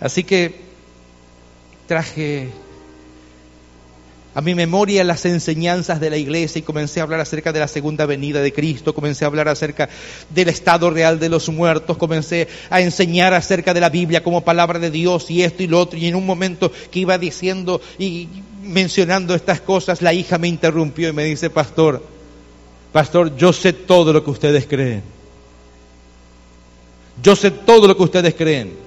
Speaker 2: Así que traje a mi memoria las enseñanzas de la iglesia y comencé a hablar acerca de la segunda venida de Cristo, comencé a hablar acerca del estado real de los muertos, comencé a enseñar acerca de la Biblia como palabra de Dios y esto y lo otro. Y en un momento que iba diciendo y mencionando estas cosas, la hija me interrumpió y me dice, pastor, pastor, yo sé todo lo que ustedes creen. Yo sé todo lo que ustedes creen.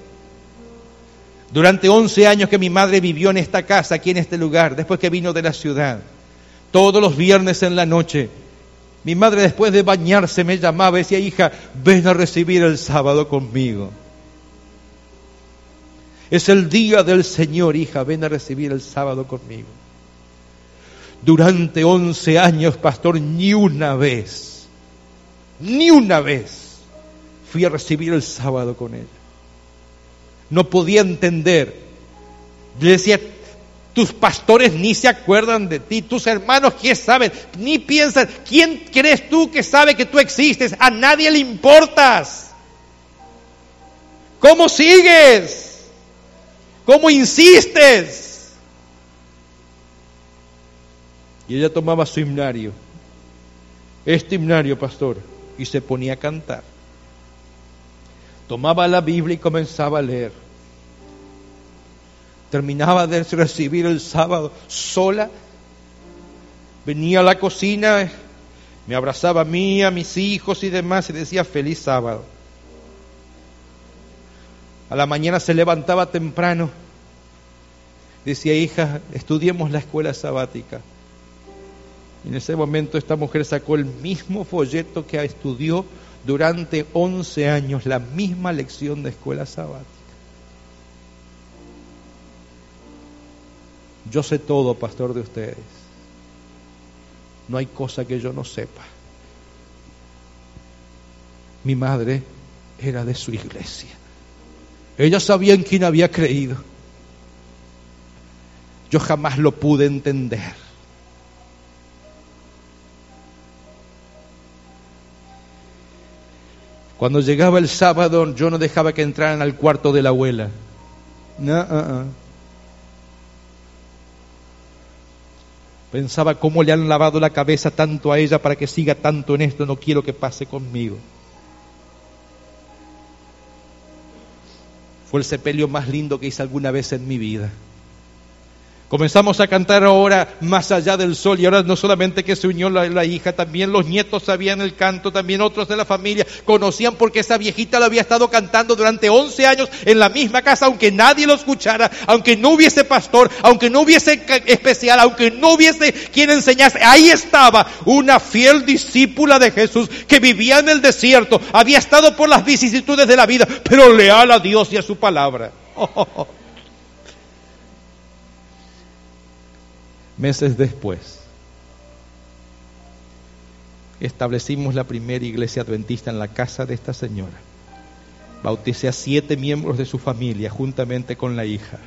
Speaker 2: Durante 11 años que mi madre vivió en esta casa, aquí en este lugar, después que vino de la ciudad, todos los viernes en la noche, mi madre después de bañarse me llamaba y decía, hija, ven a recibir el sábado conmigo. Es el día del Señor, hija, ven a recibir el sábado conmigo. Durante 11 años, pastor, ni una vez, ni una vez fui a recibir el sábado con ella no podía entender. Le decía, tus pastores ni se acuerdan de ti, tus hermanos, ¿quién saben? Ni piensan, ¿quién crees tú que sabe que tú existes? A nadie le importas. ¿Cómo sigues? ¿Cómo insistes? Y ella tomaba su himnario, este himnario, pastor, y se ponía a cantar tomaba la Biblia y comenzaba a leer. Terminaba de recibir el sábado sola, venía a la cocina, me abrazaba a mí, a mis hijos y demás y decía feliz sábado. A la mañana se levantaba temprano, decía hija, estudiemos la escuela sabática. En ese momento esta mujer sacó el mismo folleto que estudió durante 11 años la misma lección de escuela sabática. Yo sé todo, pastor, de ustedes. No hay cosa que yo no sepa. Mi madre era de su iglesia. Ella sabía en quién había creído. Yo jamás lo pude entender. Cuando llegaba el sábado yo no dejaba que entraran al cuarto de la abuela. No, uh, uh. Pensaba cómo le han lavado la cabeza tanto a ella para que siga tanto en esto, no quiero que pase conmigo. Fue el sepelio más lindo que hice alguna vez en mi vida. Comenzamos a cantar ahora más allá del sol y ahora no solamente que se unió la, hija, también los nietos sabían el canto, también otros de la familia conocían porque esa viejita lo había estado cantando durante 11 años en la misma casa, aunque nadie lo escuchara, aunque no hubiese pastor, aunque no hubiese especial, aunque no hubiese quien enseñase. Ahí estaba una fiel discípula de Jesús que vivía en el desierto, había estado por las vicisitudes de la vida, pero leal a Dios y a su palabra. Meses después, establecimos la primera iglesia adventista en la casa de esta señora. Bauticé a siete miembros de su familia juntamente con la hija.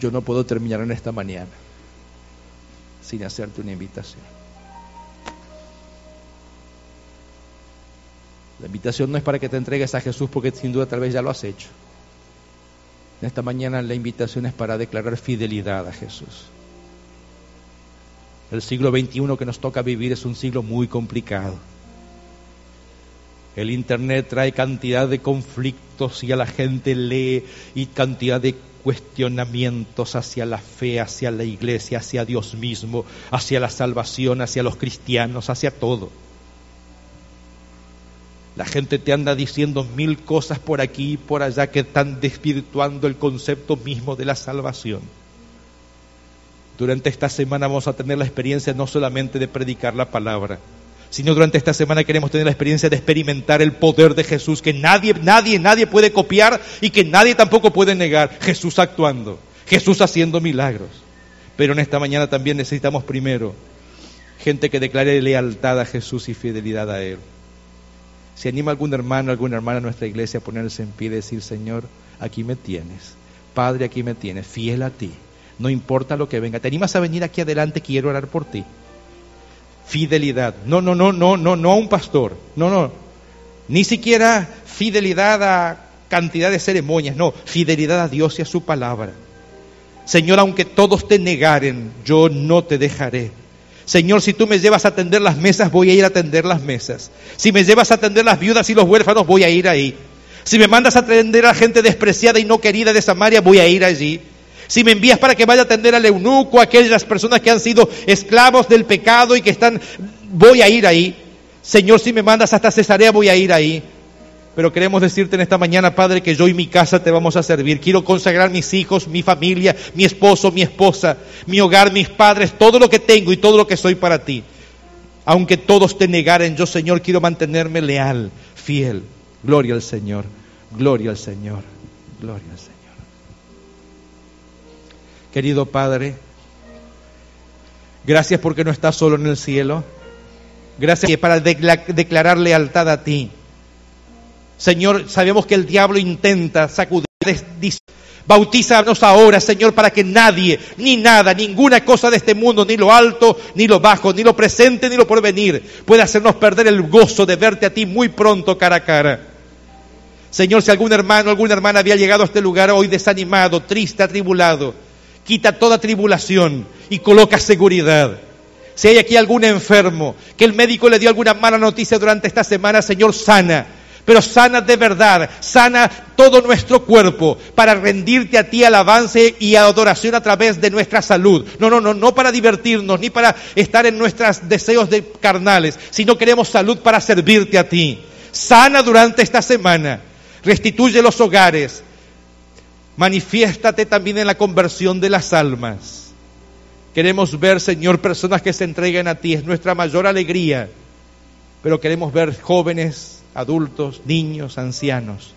Speaker 2: Yo no puedo terminar en esta mañana sin hacerte una invitación. La invitación no es para que te entregues a Jesús porque sin duda tal vez ya lo has hecho. En esta mañana la invitación es para declarar fidelidad a Jesús. El siglo XXI que nos toca vivir es un siglo muy complicado. El Internet trae cantidad de conflictos y a la gente lee y cantidad de cuestionamientos hacia la fe, hacia la iglesia, hacia Dios mismo, hacia la salvación, hacia los cristianos, hacia todo. La gente te anda diciendo mil cosas por aquí y por allá que están desvirtuando el concepto mismo de la salvación. Durante esta semana vamos a tener la experiencia no solamente de predicar la palabra, sino durante esta semana queremos tener la experiencia de experimentar el poder de Jesús que nadie, nadie, nadie puede copiar y que nadie tampoco puede negar. Jesús actuando, Jesús haciendo milagros. Pero en esta mañana también necesitamos primero gente que declare lealtad a Jesús y fidelidad a Él. Si anima algún hermano, alguna hermana a nuestra iglesia a ponerse en pie y decir, Señor, aquí me tienes. Padre, aquí me tienes, fiel a ti. No importa lo que venga. Te animas a venir aquí adelante, quiero orar por ti. Fidelidad. No, no, no, no, no, no a un pastor. No, no. Ni siquiera fidelidad a cantidad de ceremonias. No, fidelidad a Dios y a su palabra. Señor, aunque todos te negaren, yo no te dejaré. Señor, si tú me llevas a atender las mesas, voy a ir a atender las mesas. Si me llevas a atender las viudas y los huérfanos, voy a ir ahí. Si me mandas a atender a gente despreciada y no querida de Samaria, voy a ir allí. Si me envías para que vaya a atender al eunuco, a aquellas personas que han sido esclavos del pecado y que están, voy a ir ahí. Señor, si me mandas hasta Cesarea, voy a ir ahí. Pero queremos decirte en esta mañana, Padre, que yo y mi casa te vamos a servir. Quiero consagrar mis hijos, mi familia, mi esposo, mi esposa, mi hogar, mis padres, todo lo que tengo y todo lo que soy para ti. Aunque todos te negaren, yo, Señor, quiero mantenerme leal, fiel. Gloria al Señor, gloria al Señor, gloria al Señor. Querido Padre, gracias porque no estás solo en el cielo. Gracias para declarar lealtad a ti. Señor, sabemos que el diablo intenta sacudir. Bautízanos ahora, Señor, para que nadie, ni nada, ninguna cosa de este mundo, ni lo alto, ni lo bajo, ni lo presente, ni lo porvenir, pueda hacernos perder el gozo de verte a ti muy pronto cara a cara. Señor, si algún hermano, alguna hermana había llegado a este lugar hoy desanimado, triste, atribulado, quita toda tribulación y coloca seguridad. Si hay aquí algún enfermo, que el médico le dio alguna mala noticia durante esta semana, Señor, sana pero sana de verdad, sana todo nuestro cuerpo para rendirte a ti alabanza y adoración a través de nuestra salud. No, no, no, no para divertirnos ni para estar en nuestros deseos de carnales, sino queremos salud para servirte a ti. Sana durante esta semana, restituye los hogares, manifiéstate también en la conversión de las almas. Queremos ver, Señor, personas que se entreguen a ti, es nuestra mayor alegría, pero queremos ver jóvenes adultos, niños, ancianos,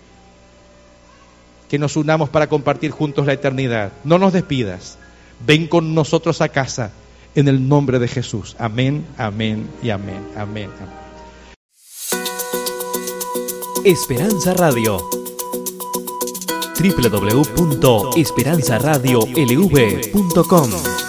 Speaker 2: que nos unamos para compartir juntos la eternidad. No nos despidas, ven con nosotros a casa en el nombre de Jesús. Amén, amén y amén, amén. amén.
Speaker 3: Esperanza Radio www.esperanzaradiolv.com